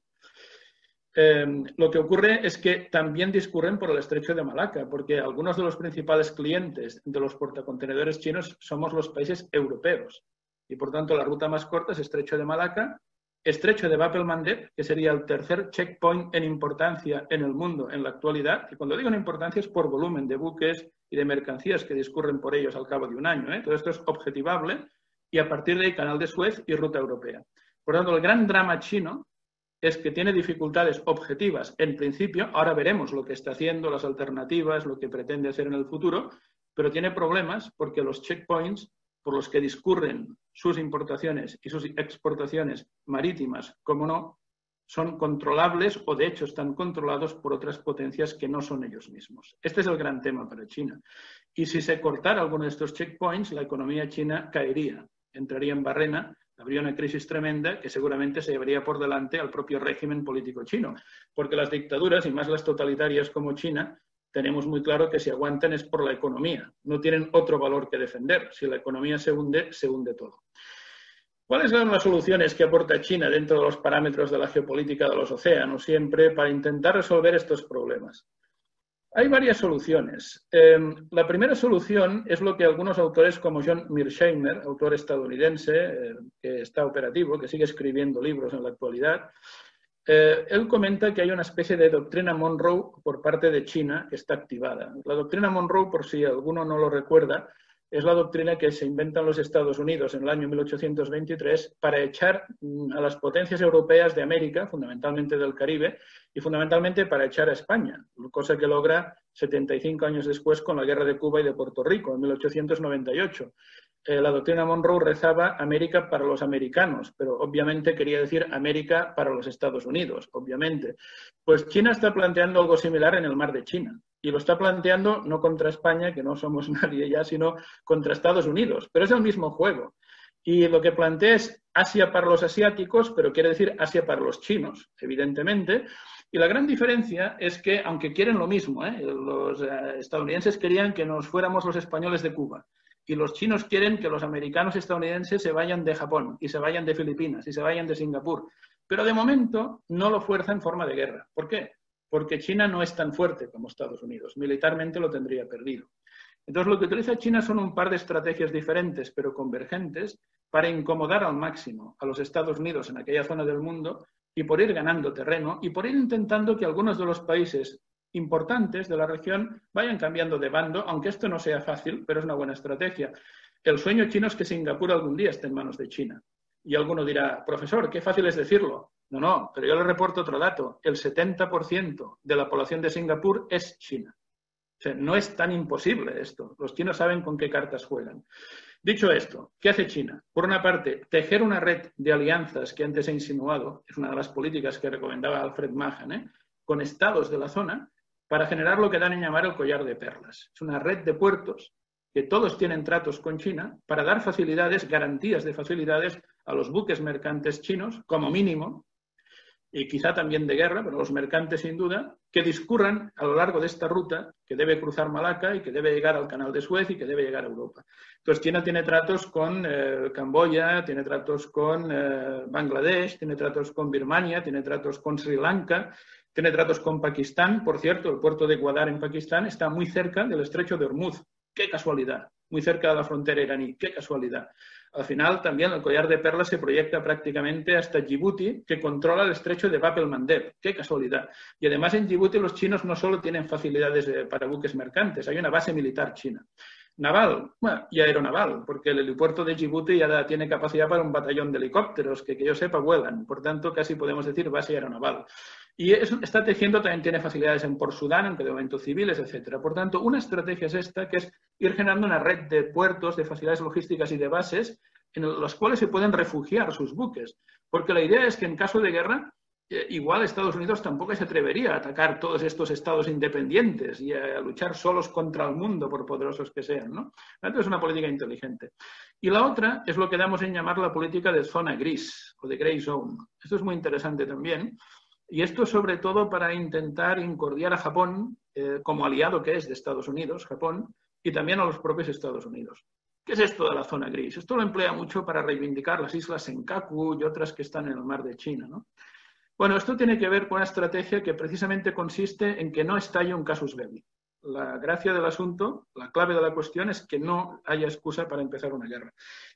em, lo que ocurre es que también discurren por el estrecho de Malaca, porque algunos de los principales clientes de los portacontenedores chinos somos los países europeos. Y por tanto, la ruta más corta es estrecho de Malaca Estrecho de Bab el-Mandeb, que sería el tercer checkpoint en importancia en el mundo en la actualidad, y cuando digo en importancia es por volumen de buques y de mercancías que discurren por ellos al cabo de un año. ¿eh? Todo esto es objetivable y a partir de ahí Canal de Suez y Ruta Europea. Por tanto, el gran drama chino es que tiene dificultades objetivas en principio, ahora veremos lo que está haciendo, las alternativas, lo que pretende hacer en el futuro, pero tiene problemas porque los checkpoints por los que discurren sus importaciones y sus exportaciones marítimas, como no, son controlables o de hecho están controlados por otras potencias que no son ellos mismos. Este es el gran tema para China. Y si se cortara alguno de estos checkpoints, la economía china caería, entraría en barrena, habría una crisis tremenda que seguramente se llevaría por delante al propio régimen político chino, porque las dictaduras, y más las totalitarias como China, tenemos muy claro que si aguantan es por la economía, no tienen otro valor que defender. Si la economía se hunde, se hunde todo. ¿Cuáles son las soluciones que aporta China dentro de los parámetros de la geopolítica de los océanos siempre para intentar resolver estos problemas? Hay varias soluciones. Em, la primera solución es lo que algunos autores como John Mearsheimer, autor estadounidense eh, que está operativo, que sigue escribiendo libros en la actualidad, eh, él comenta que hay una especie de doctrina Monroe por parte de China que está activada. La doctrina Monroe, por si alguno no lo recuerda, es la doctrina que se inventan los Estados Unidos en el año 1823 para echar mm, a las potencias europeas de América, fundamentalmente del Caribe, y fundamentalmente para echar a España, cosa que logra 75 años después con la guerra de Cuba y de Puerto Rico, en 1898. Eh, la doctrina Monroe rezaba América para los americanos, pero obviamente quería decir América para los Estados Unidos, obviamente. Pues China está planteando algo similar en el mar de China y lo está planteando no contra España, que no somos nadie ya, sino contra Estados Unidos. Pero es el mismo juego. Y lo que plantea es Asia para los asiáticos, pero quiere decir Asia para los chinos, evidentemente. Y la gran diferencia es que, aunque quieren lo mismo, ¿eh? los eh, estadounidenses querían que nos fuéramos los españoles de Cuba. Y los chinos quieren que los americanos estadounidenses se vayan de Japón y se vayan de Filipinas y se vayan de Singapur. Pero de momento no lo fuerza en forma de guerra. ¿Por qué? porque China no es tan fuerte como Estados Unidos. Militarmente lo tendría perdido. Entonces, lo que utiliza China son un par de estrategias diferentes, pero convergentes, para incomodar al máximo a los Estados Unidos en aquella zona del mundo y por ir ganando terreno y por ir intentando que algunos de los países importantes de la región vayan cambiando de bando, aunque esto no sea fácil, pero es una buena estrategia. El sueño chino es que Singapur algún día esté en manos de China. Y alguno dirá, profesor, qué fácil es decirlo. No, no, pero yo le reporto otro dato. El 70% de la población de Singapur es China. O sea, no es tan imposible esto. Los chinos saben con qué cartas juegan. Dicho esto, ¿qué hace China? Por una parte, tejer una red de alianzas que antes he insinuado, es una de las políticas que recomendaba Alfred Mahan, ¿eh? con estados de la zona, para generar lo que dan en llamar el collar de perlas. Es una red de puertos que todos tienen tratos con China para dar facilidades, garantías de facilidades a los buques mercantes chinos, como mínimo, y quizá también de guerra, pero los mercantes sin duda, que discurran a lo largo de esta ruta que debe cruzar Malaca y que debe llegar al canal de Suez y que debe llegar a Europa. Entonces, China tiene tratos con eh, Camboya, tiene tratos con eh, Bangladesh, tiene tratos con Birmania, tiene tratos con Sri Lanka, tiene tratos con Pakistán. Por cierto, el puerto de Gwadar en Pakistán está muy cerca del estrecho de Hormuz. ¡Qué casualidad! Muy cerca de la frontera iraní. ¡Qué casualidad! Al final, también el collar de perlas se proyecta prácticamente hasta Djibouti, que controla el estrecho de Bab el-Mandeb. ¡Qué casualidad! Y además en Djibouti los chinos no solo tienen facilidades para buques mercantes, hay una base militar china. Naval, bueno, y aeronaval, porque el helipuerto de Djibouti ya tiene capacidad para un batallón de helicópteros que, que yo sepa, vuelan. Por tanto, casi podemos decir base aeronaval. Y está tejiendo, también tiene facilidades en por Sudán, de momento civiles, etcétera. Por tanto, una estrategia es esta, que es ir generando una red de puertos, de facilidades logísticas y de bases en las cuales se pueden refugiar sus buques. Porque la idea es que en caso de guerra, eh, igual Estados Unidos tampoco se atrevería a atacar todos estos estados independientes y a, luchar solos contra el mundo, por poderosos que sean. ¿no? Entonces es una política inteligente. Y la otra es lo que damos en llamar la política de zona gris o de grey zone. Esto es muy interesante también y esto sobre todo para intentar incordiar a Japón eh, como aliado que es de Estados Unidos, Japón, y también a los propios Estados Unidos. ¿Qué es esto de la zona gris? Esto lo emplea mucho para reivindicar las islas Senkaku y otras que están en el mar de China. Bueno, esto tiene que ver con una estrategia que precisamente consiste en que no estalle un casus belli. La gracia del asunto, la clave de la cuestión es que no haya excusa para empezar una guerra.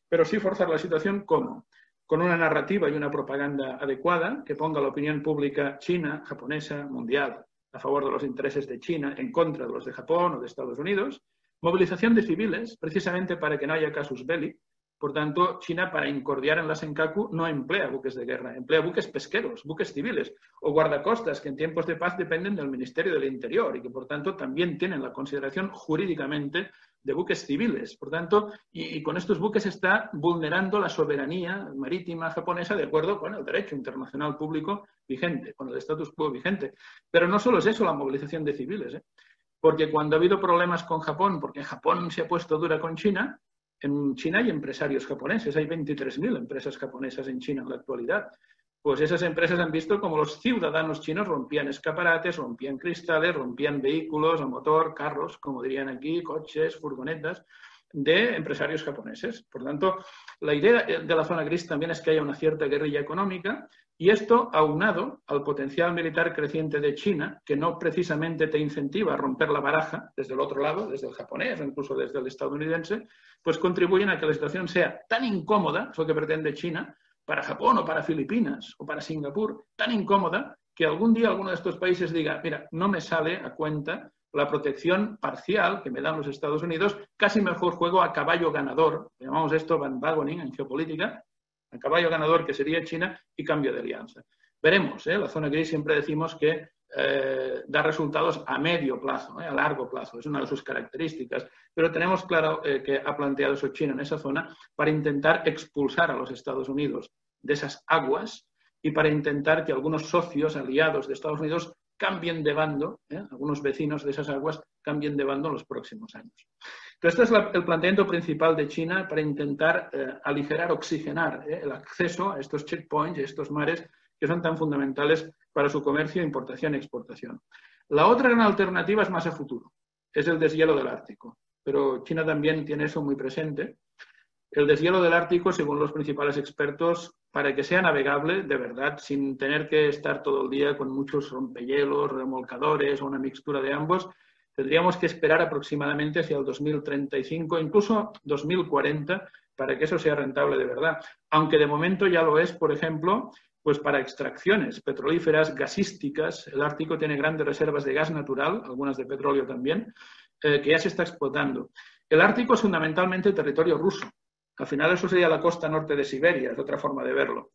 Pero sí forzar la situación, ¿cómo? Con una narrativa y una propaganda adecuada que ponga la opinión pública china, japonesa, mundial, a favor de los intereses de China, en contra de los de Japón o de Estados Unidos, movilización de civiles, precisamente para que no haya casus belli, Por tanto, China, para incordiar en la Senkaku, no emplea buques de guerra, emplea buques pesqueros, buques civiles o guardacostas, que en tiempos de paz dependen del Ministerio del Interior y que, por tanto, también tienen la consideración jurídicamente de buques civiles. Por tanto, y, con estos buques está vulnerando la soberanía marítima japonesa de acuerdo con el derecho internacional público vigente, con el status quo vigente. Pero no solo es eso la movilización de civiles, ¿eh? porque cuando ha habido problemas con Japón, porque Japón se ha puesto dura con China, en China hay empresarios japoneses, hay 23.000 empresas japonesas en China en la actualidad. Pues esas empresas han visto como los ciudadanos chinos rompían escaparates, rompían cristales, rompían vehículos a motor, carros, como dirían aquí, coches, furgonetas, de empresarios japoneses. Por tanto, la idea de la zona gris también es que haya una cierta guerrilla económica y esto aunado al potencial militar creciente de China, que no precisamente te incentiva a romper la baraja desde el otro lado, desde el japonés o incluso desde el estadounidense, pues contribuyen a que la situación sea tan incómoda, es lo que pretende China, para Japón o para Filipinas o para Singapur, tan incómoda que algún día alguno de estos países diga, mira, no me sale a cuenta la protección parcial que me dan los Estados Unidos, casi mejor juego a caballo ganador, llamamos esto bandwagoning en geopolítica, a caballo ganador que sería China y cambio de alianza. Veremos, ¿eh? la zona gris siempre decimos que eh, resultados a medio plazo, ¿eh? a largo plazo, es una de sus características. Pero tenemos claro eh, que ha planteado eso China en esa zona para intentar expulsar a los Estados Unidos de esas aguas y para intentar que algunos socios aliados de Estados Unidos cambien de bando, algunos vecinos de esas aguas cambien de bando en los próximos años. Entonces, este es el planteamiento principal de China para intentar aligerar, oxigenar el acceso a estos checkpoints, a estos mares que son tan fundamentales para su comercio, importación exportación. La otra gran alternativa es más a futuro, es el deshielo del Ártico, pero China también tiene eso muy presente. El deshielo del Ártico, según los principales expertos, para que sea navegable de verdad, sin tener que estar todo el día con muchos rompehielos, remolcadores o una mixtura de ambos, tendríamos que esperar aproximadamente hacia el 2035, incluso 2040, para que eso sea rentable de verdad. Aunque de momento ya lo es, por ejemplo, pues para extracciones petrolíferas, gasísticas. El Ártico tiene grandes reservas de gas natural, algunas de petróleo también, eh, que ya se está explotando. El Ártico es fundamentalmente territorio ruso. Al final eso sería la costa norte de Siberia, es otra forma de verlo.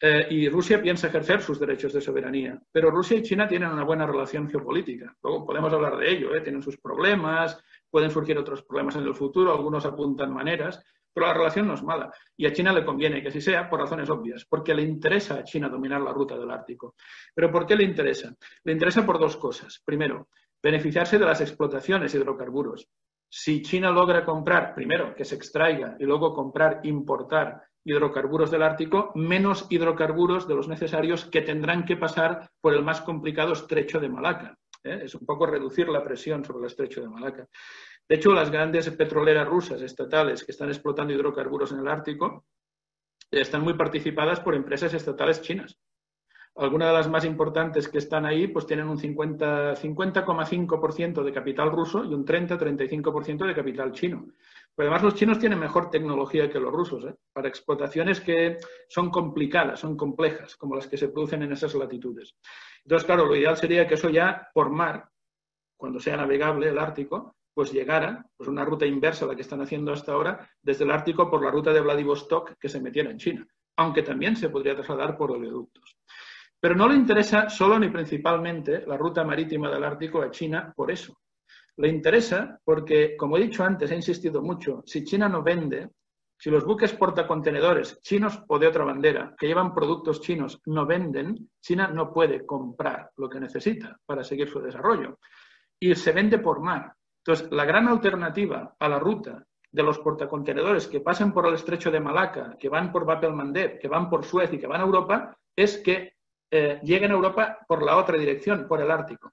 Eh, y Rusia piensa ejercer sus derechos de soberanía. Pero Rusia y China tienen una buena relación geopolítica. Luego podemos hablar de ello, ¿eh? tienen sus problemas, pueden surgir otros problemas en el futuro, algunos apuntan maneras, pero la relación no es mala. Y a China le conviene que así sea por razones obvias, porque le interesa a China dominar la ruta del Ártico. ¿Pero por qué le interesa? Le interesa por dos cosas. Primero, beneficiarse de las explotaciones de hidrocarburos. Si China logra comprar, primero, que se extraiga y luego comprar, importar hidrocarburos del Ártico, menos hidrocarburos de los necesarios que tendrán que pasar por el más complicado estrecho de Malaca. ¿eh? Es un poco reducir la presión sobre el estrecho de Malaca. De hecho, las grandes petroleras rusas estatales que están explotando hidrocarburos en el Ártico están muy participadas por empresas estatales chinas. Algunas de las más importantes que están ahí pues tienen un 50,5% de capital ruso y un 30-35% de capital chino. Pero además los chinos tienen mejor tecnología que los rusos ¿eh? para explotaciones que son complicadas, son complejas, como las que se producen en esas latitudes. Entonces, claro, lo ideal sería que eso ya por mar, cuando sea navegable el Ártico, pues llegara, pues una ruta inversa a la que están haciendo hasta ahora, desde el Ártico por la ruta de Vladivostok que se metiera en China, aunque también se podría trasladar por oleoductos. Pero no le interesa solo ni principalmente la ruta marítima del Ártico a China por eso. Le interesa porque, como he dicho antes, he insistido mucho, si China no vende, si los buques portacontenedores chinos o de otra bandera que llevan productos chinos no venden, China no puede comprar lo que necesita para seguir su desarrollo. Y se vende por mar. Entonces, la gran alternativa a la ruta de los portacontenedores que pasan por el estrecho de Malaca, que van por Bab el que van por Suez y que van a Europa, es que eh, lleguen a Europa por la otra dirección, por el Ártico.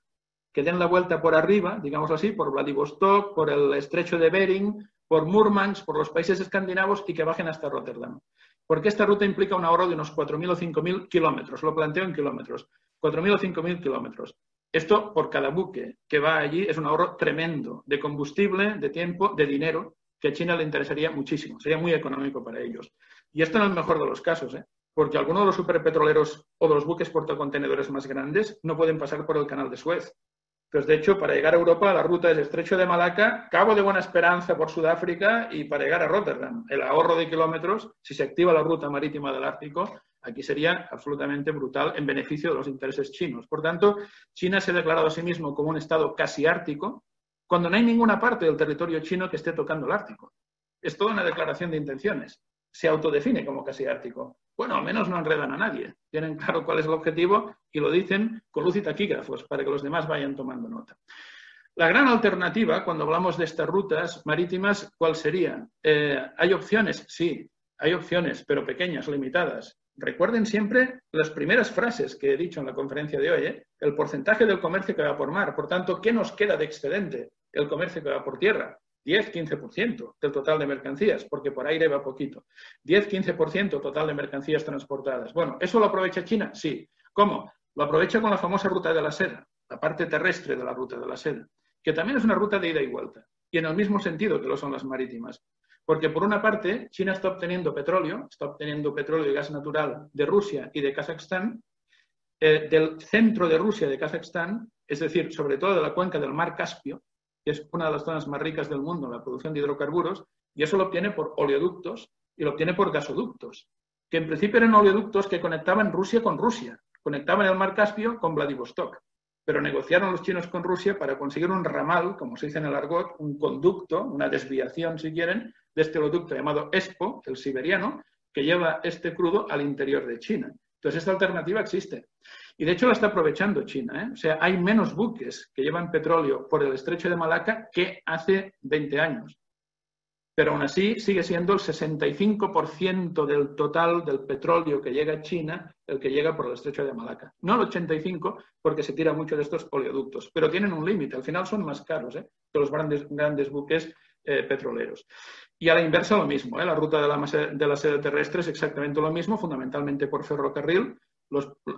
Que den la vuelta por arriba, digamos así, por Vladivostok, por el estrecho de Bering, por Murmansk, por los países escandinavos y que bajen hasta Rotterdam. Porque esta ruta implica un ahorro de unos 4.000 o 5.000 kilómetros, lo planteo en kilómetros, 4.000 o 5.000 kilómetros. Esto por cada buque que va allí es un ahorro tremendo de combustible, de tiempo, de dinero, que a China le interesaría muchísimo, sería muy económico para ellos. Y esto no es el mejor de los casos, ¿eh? porque algunos de los superpetroleros o de los buques portacontenedores más grandes no pueden pasar por el canal de Suez. Pues de hecho, para llegar a Europa, la ruta es Estrecho de Malaca, Cabo de Buena Esperanza por Sudáfrica y para llegar a Rotterdam. El ahorro de kilómetros, si se activa la ruta marítima del Ártico, aquí sería absolutamente brutal en beneficio de los intereses chinos. Por tanto, China se ha declarado a sí mismo como un estado casi ártico, cuando no hay ninguna parte del territorio chino que esté tocando el Ártico. Es toda una declaración de intenciones. Se autodefine como casi ártico. Bueno, al menos no enredan a nadie. Tienen claro cuál es el objetivo y lo dicen con luz y taquígrafos para que los demás vayan tomando nota. La gran alternativa, cuando hablamos de estas rutas marítimas, ¿cuál sería? Eh, ¿Hay opciones? Sí, hay opciones, pero pequeñas, limitadas. Recuerden siempre las primeras frases que he dicho en la conferencia de hoy, ¿eh? el porcentaje del comercio que va por mar. Por tanto, ¿qué nos queda de excedente? El comercio que va por tierra. 10-15% del total de mercancías, porque por aire va poquito. 10-15% total de mercancías transportadas. Bueno, ¿eso lo aprovecha China? Sí. ¿Cómo? Lo aprovecha con la famosa ruta de la seda, la parte terrestre de la ruta de la seda, que también es una ruta de ida y vuelta, y en el mismo sentido que lo son las marítimas. Porque por una parte, China está obteniendo petróleo, está obteniendo petróleo y gas natural de Rusia y de Kazajstán, eh, del centro de Rusia y de Kazajstán, es decir, sobre todo de la cuenca del mar Caspio, que es una de las zonas más ricas del mundo en la producción de hidrocarburos, y eso lo obtiene por oleoductos y lo obtiene por gasoductos, que en principio eran oleoductos que conectaban Rusia con Rusia, conectaban el mar Caspio con Vladivostok, pero negociaron los chinos con Rusia para conseguir un ramal, como se dice en el argot, un conducto, una desviación, si quieren, de este oleoducto llamado ESPO, el siberiano, que lleva este crudo al interior de China. Entonces, esta alternativa existe. Y de hecho la está aprovechando China. ¿eh? O sea, hay menos buques que llevan petróleo por el estrecho de Malaca que hace 20 años. Pero aún así sigue siendo el 65% del total del petróleo que llega a China el que llega por el estrecho de Malaca. No el 85% porque se tira mucho de estos oleoductos, pero tienen un límite. Al final son más caros ¿eh? que los grandes, grandes buques eh, petroleros. Y a la inversa lo mismo. ¿eh? La ruta de la, de la sede terrestre es exactamente lo mismo, fundamentalmente por ferrocarril,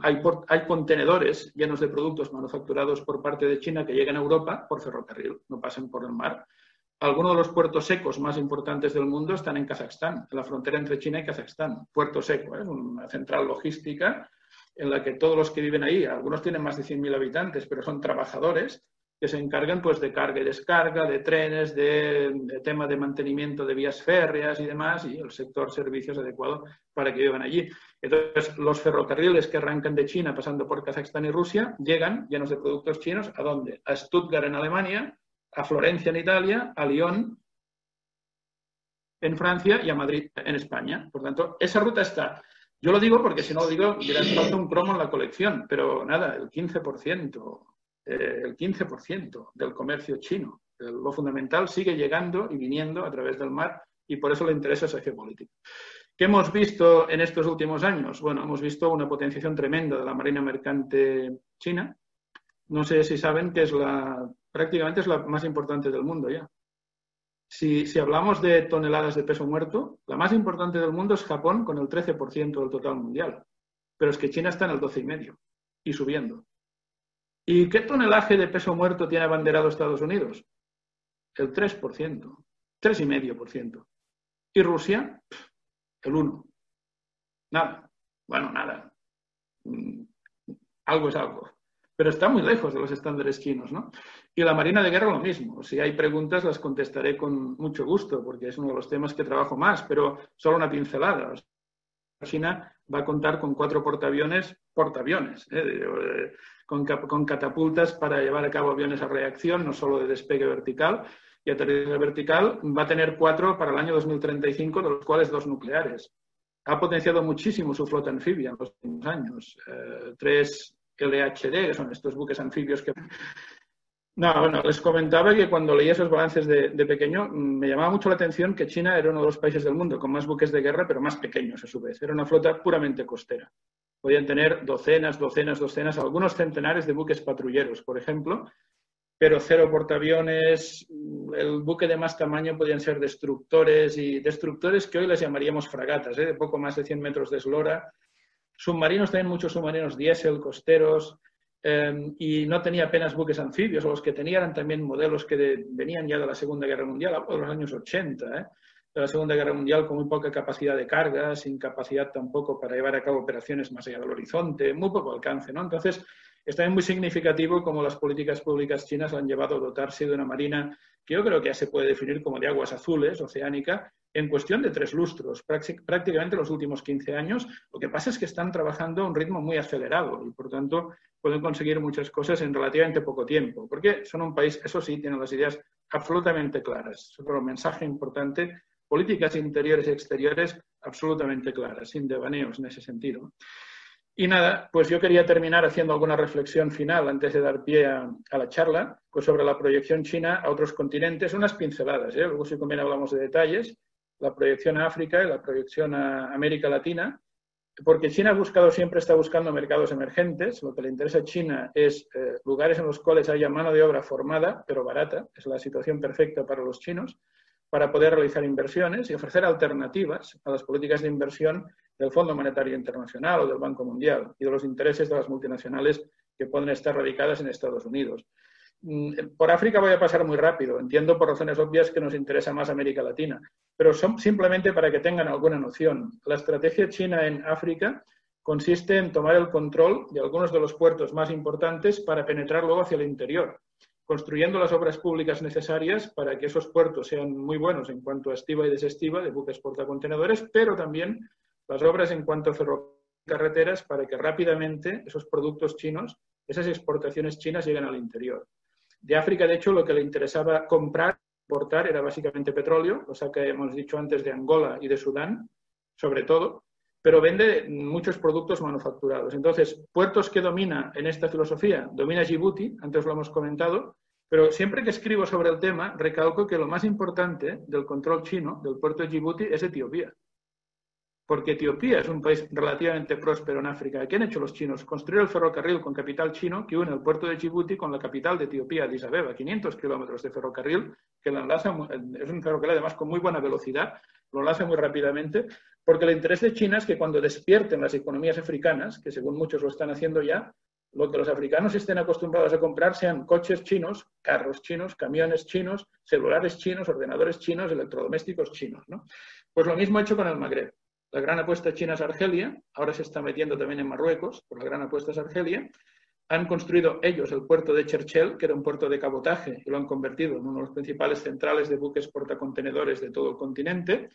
hay, hay, contenedores llenos de productos manufacturados por parte de China que llegan a Europa por ferrocarril, no pasan por el mar. Algunos de los puertos secos más importantes del mundo están en Kazajstán, en la frontera entre China y Kazajstán. Puerto seco, es ¿eh? una central logística en la que todos los que viven ahí, algunos tienen más de 100.000 habitantes, pero son trabajadores que se encargan pues, de carga y descarga, de trenes, de, de, tema de mantenimiento de vías férreas y demás, y el sector servicios adecuado para que vivan allí. Entonces, los ferrocarriles que arrancan de China pasando por Kazajstán y Rusia llegan llenos de productos chinos a dónde? A Stuttgart en Alemania, a Florencia en Italia, a Lyon en Francia y a Madrid en España. Por tanto, esa ruta está. Yo lo digo porque si no lo digo, dirán falta un cromo en la colección, pero nada, el 15%, eh, el 15% del comercio chino. Lo fundamental sigue llegando y viniendo a través del mar y por eso le interesa esa geopolítica. ¿Qué hemos visto en estos últimos años? Bueno, hemos visto una potenciación tremenda de la marina mercante china. No sé si saben que es la, prácticamente es la más importante del mundo ya. Si, si, hablamos de toneladas de peso muerto, la más importante del mundo es Japón con el 13% del total mundial. Pero es que China está en el 12,5% y subiendo. ¿Y qué tonelaje de peso muerto tiene abanderado Estados Unidos? El 3%, 3,5%. ¿Y Rusia? el 1. Nada. Bueno, nada. Mm, algo es algo. Pero está muy lejos de los estándares chinos, ¿no? Y la Marina de Guerra lo mismo. Si hay preguntas las contestaré con mucho gusto, porque es uno de los temas que trabajo más, pero solo una pincelada. China va a contar con cuatro portaaviones, portaaviones, ¿eh? con, con catapultas para llevar a cabo aviones a reacción, no solo de despegue vertical, y aterrizaje vertical va a tener cuatro para el año 2035, de los cuales dos nucleares. Ha potenciado muchísimo su flota anfibia en los últimos años. Eh, tres LHD, que son estos buques anfibios que... No, bueno, les comentaba que cuando leía esos balances de, pequeño me llamaba mucho la atención que China era uno de los países del mundo con más buques de guerra, pero más pequeños a su vez. Era una flota puramente costera. Podían tener docenas, docenas, docenas, algunos centenares de buques patrulleros, por ejemplo, pero cero portaaviones, el buque de más tamaño podían ser destructores y destructores que hoy les llamaríamos fragatas, ¿eh? de poco más de 100 metros de eslora. Submarinos, también muchos submarinos diésel, costeros, eh, y no tenía apenas buques anfibios, los que tenían eran también modelos que venían ya de la Segunda Guerra Mundial, de los años 80, ¿eh? de la Segunda Guerra Mundial con muy poca capacidad de carga, sin capacidad tampoco para llevar a cabo operaciones más allá del horizonte, muy poco alcance, ¿no? Entonces, Es también muy significativo cómo las políticas públicas chinas han llevado a dotarse de una marina que yo creo que ya se puede definir como de aguas azules, oceánica, en cuestión de tres lustros, prácticamente los últimos 15 años. Lo que pasa es que están trabajando a un ritmo muy acelerado y, por tanto, pueden conseguir muchas cosas en relativamente poco tiempo, porque son un país, eso sí, tienen las ideas absolutamente claras. Es otro mensaje importante, políticas interiores y exteriores absolutamente claras, sin devaneos en ese sentido. Y nada, pues yo quería terminar haciendo alguna reflexión final antes de dar pie a, la charla, pues sobre la proyección china a otros continentes, unas pinceladas, ¿eh? luego si conviene hablamos de detalles, la proyección a África y la proyección a América Latina, porque China ha buscado, siempre está buscando mercados emergentes, lo que le interesa a China es eh, lugares en los cuales haya mano de obra formada, pero barata, es la situación perfecta para los chinos, para poder realizar inversiones y ofrecer alternativas a las políticas de inversión del Fondo Monetario Internacional o del Banco Mundial y de los intereses de las multinacionales que pueden estar radicadas en Estados Unidos. Mm, por África voy a pasar muy rápido. Entiendo por razones obvias que nos interesa más América Latina, pero son simplemente para que tengan alguna noción. La estrategia china en África consiste en tomar el control de algunos de los puertos más importantes para penetrar luego hacia el interior construyendo las obras públicas necesarias para que esos puertos sean muy buenos en cuanto a estiva y desestiva de buques portacontenedores, pero también las obras en cuanto a carreteras para que rápidamente esos productos chinos, esas exportaciones chinas lleguen al interior. De África, de hecho, lo que le interesaba comprar, importar, era básicamente petróleo, cosa que hemos dicho antes de Angola y de Sudán, sobre todo, pero vende muchos productos manufacturados. Entonces, puertos que domina en esta filosofía, domina Djibouti, antes lo hemos comentado, pero siempre que escribo sobre el tema, recalco que lo más importante del control chino del puerto de Djibouti es Etiopía. Porque Etiopía es un país relativamente próspero en África. ¿Qué han hecho los chinos? Construir el ferrocarril con capital chino que une el puerto de Djibouti con la capital de Etiopía, Addis Abeba. 500 kilómetros de ferrocarril que lo enlaza, es un ferrocarril además con muy buena velocidad, lo enlaza muy rápidamente, porque el interés de China es que cuando despierten las economías africanas, que según muchos lo están haciendo ya, lo que los africanos estén acostumbrados a comprar sean coches chinos, carros chinos, camiones chinos, celulares chinos, ordenadores chinos, electrodomésticos chinos. ¿no? Pues lo mismo ha hecho con el Magreb. La gran apuesta china es Argelia, ahora se está metiendo también en Marruecos, por la gran apuesta es Argelia. Han construido ellos el puerto de Cherchel, que era un puerto de cabotaje, y lo han convertido en uno de los principales centrales de buques portacontenedores de todo el continente.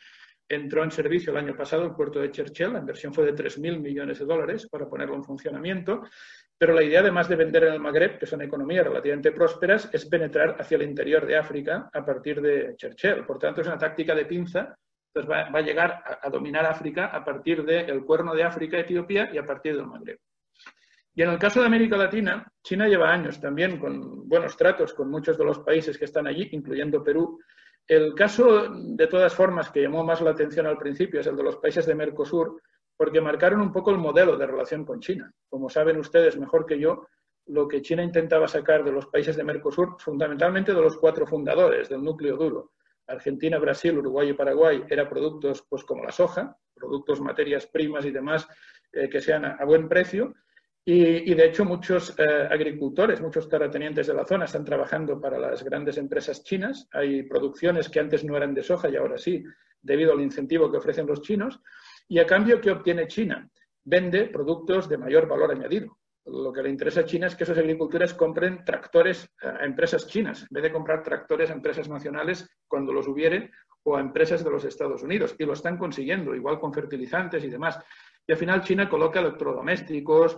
Entró en servicio el año pasado el puerto de Cherchel, la inversión fue de 3.000 millones de dólares para ponerlo en funcionamiento pero la idea, además de vender en el Magreb, que son economías relativamente prósperas, es penetrar hacia el interior de África a partir de Churchill. Por tanto, es una táctica de pinza. Entonces va, a llegar a, dominar África a partir del cuerno de África, Etiopía, y a partir del Magreb. Y en el caso de América Latina, China lleva años también con buenos tratos con muchos de los países que están allí, incluyendo Perú. El caso, de todas formas, que llamó más la atención al principio es el de los países de Mercosur, porque marcaron un poco el modelo de relación con China. Como saben ustedes mejor que yo, lo que China intentaba sacar de los países de Mercosur, fundamentalmente de los cuatro fundadores del núcleo duro, Argentina, Brasil, Uruguay y Paraguay, era productos pues, como la soja, productos, materias primas y demás eh, que sean a, buen precio. Y, de hecho muchos eh, agricultores, muchos terratenientes de la zona están trabajando para las grandes empresas chinas. Hay producciones que antes no eran de soja y ahora sí, debido al incentivo que ofrecen los chinos. Y a cambio, ¿qué obtiene China? Vende productos de mayor valor añadido. Lo que le interesa a China es que esos agricultores compren tractores a empresas chinas, en vez de comprar tractores a empresas nacionales cuando los hubiere o a empresas de los Estados Unidos. Y lo están consiguiendo, igual con fertilizantes y demás. Y al final China coloca electrodomésticos,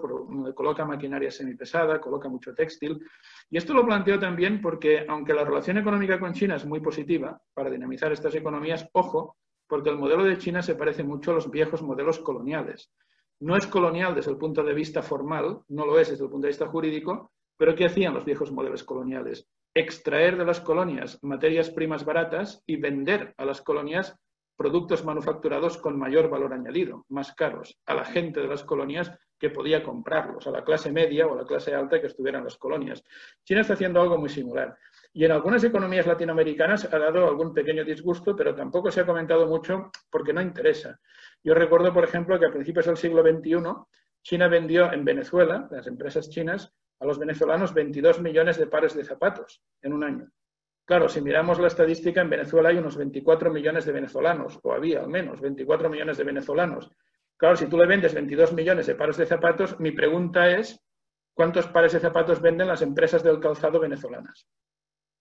coloca maquinaria semipesada, coloca mucho textil. Y esto lo planteo también porque, aunque la relación económica con China es muy positiva para dinamizar estas economías, ojo, porque el modelo de China se parece mucho a los viejos modelos coloniales. No es colonial desde el punto de vista formal, no lo es desde el punto de vista jurídico, pero ¿qué hacían los viejos modelos coloniales? Extraer de las colonias materias primas baratas y vender a las colonias productos manufacturados con mayor valor añadido, más caros, a la gente de las colonias que podía comprarlos, a la clase media o a la clase alta que estuviera en las colonias. China está haciendo algo muy similar. Y en algunas economías latinoamericanas ha dado algún pequeño disgusto, pero tampoco se ha comentado mucho porque no interesa. Yo recuerdo, por ejemplo, que a principios del siglo XXI China vendió en Venezuela, las empresas chinas, a los venezolanos 22 millones de pares de zapatos en un año. Claro, si miramos la estadística, en Venezuela hay unos 24 millones de venezolanos, o había al menos 24 millones de venezolanos. Claro, si tú le vendes 22 millones de pares de zapatos, mi pregunta es, ¿cuántos pares de zapatos venden las empresas del calzado venezolanas?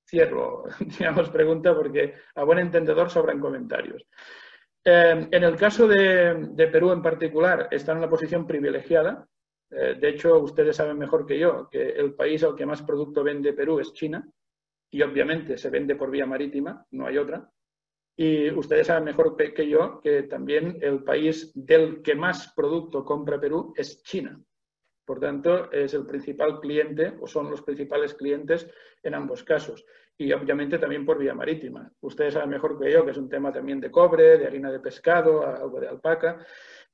Cierro, digamos, pregunta porque a buen entendedor sobran comentarios. Eh, en el caso de, Perú en particular, está en una posición privilegiada. Eh, de hecho, ustedes saben mejor que yo que el país al que más producto vende Perú es China y obviamente se vende por vía marítima, no hay otra. Y ustedes saben mejor que yo que también el país del que más producto compra Perú es China. Por tanto, es el principal cliente o son los principales clientes en ambos casos. Y obviamente también por vía marítima. Ustedes saben mejor que yo que es un tema también de cobre, de harina de pescado, algo de alpaca,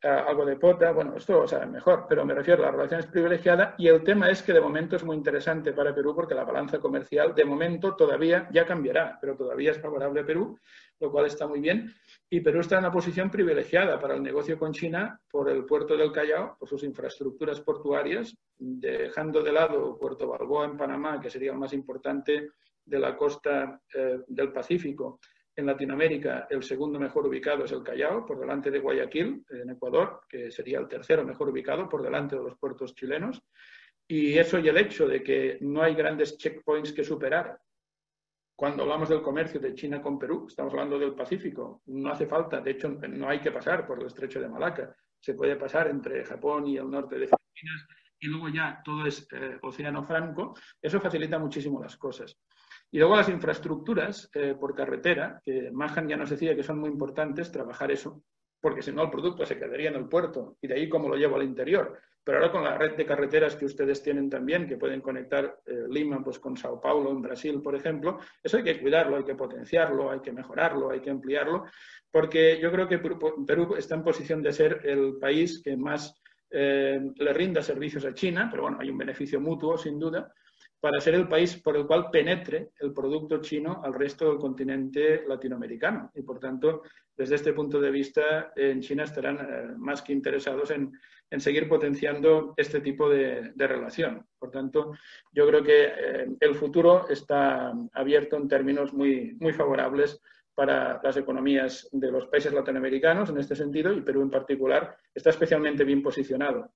algo de pota. Bueno, esto lo saben mejor, pero me refiero a la relación es privilegiada y el tema es que de momento es muy interesante para Perú porque la balanza comercial de momento todavía ya cambiará, pero todavía es favorable a Perú lo cual está muy bien. Y Perú está en una posición privilegiada para el negocio con China por el puerto del Callao, por sus infraestructuras portuarias, dejando de lado Puerto Balboa en Panamá, que sería el más importante de la costa eh, del Pacífico. En Latinoamérica, el segundo mejor ubicado es el Callao, por delante de Guayaquil, en Ecuador, que sería el tercero mejor ubicado, por delante de los puertos chilenos. Y eso y el hecho de que no hay grandes checkpoints que superar cuando hablamos del comercio de China con Perú, estamos hablando del Pacífico. No hace falta, de hecho, no hay que pasar por el estrecho de Malaca. Se puede pasar entre Japón y el norte de Filipinas y luego ya todo es eh, Océano Franco. Eso facilita muchísimo las cosas. Y luego las infraestructuras eh, por carretera, que Mahan ya nos decía que son muy importantes, trabajar eso, porque si no el producto se quedaría en el puerto y de ahí cómo lo llevo al interior. Pero ahora con la red de carreteras que ustedes tienen también, que pueden conectar eh, Lima pues, con Sao Paulo en Brasil, por ejemplo, eso hay que cuidarlo, hay que potenciarlo, hay que mejorarlo, hay que ampliarlo, porque yo creo que Perú está en posición de ser el país que más eh, le rinda servicios a China, pero bueno, hay un beneficio mutuo, sin duda, para ser el país por el cual penetre el producto chino al resto del continente latinoamericano. Y por tanto, desde este punto de vista, en China estarán eh, más que interesados en, en seguir potenciando este tipo de, relación. Por tanto, yo creo que eh, el futuro está abierto en términos muy, muy favorables para las economías de los países latinoamericanos en este sentido y Perú en particular está especialmente bien posicionado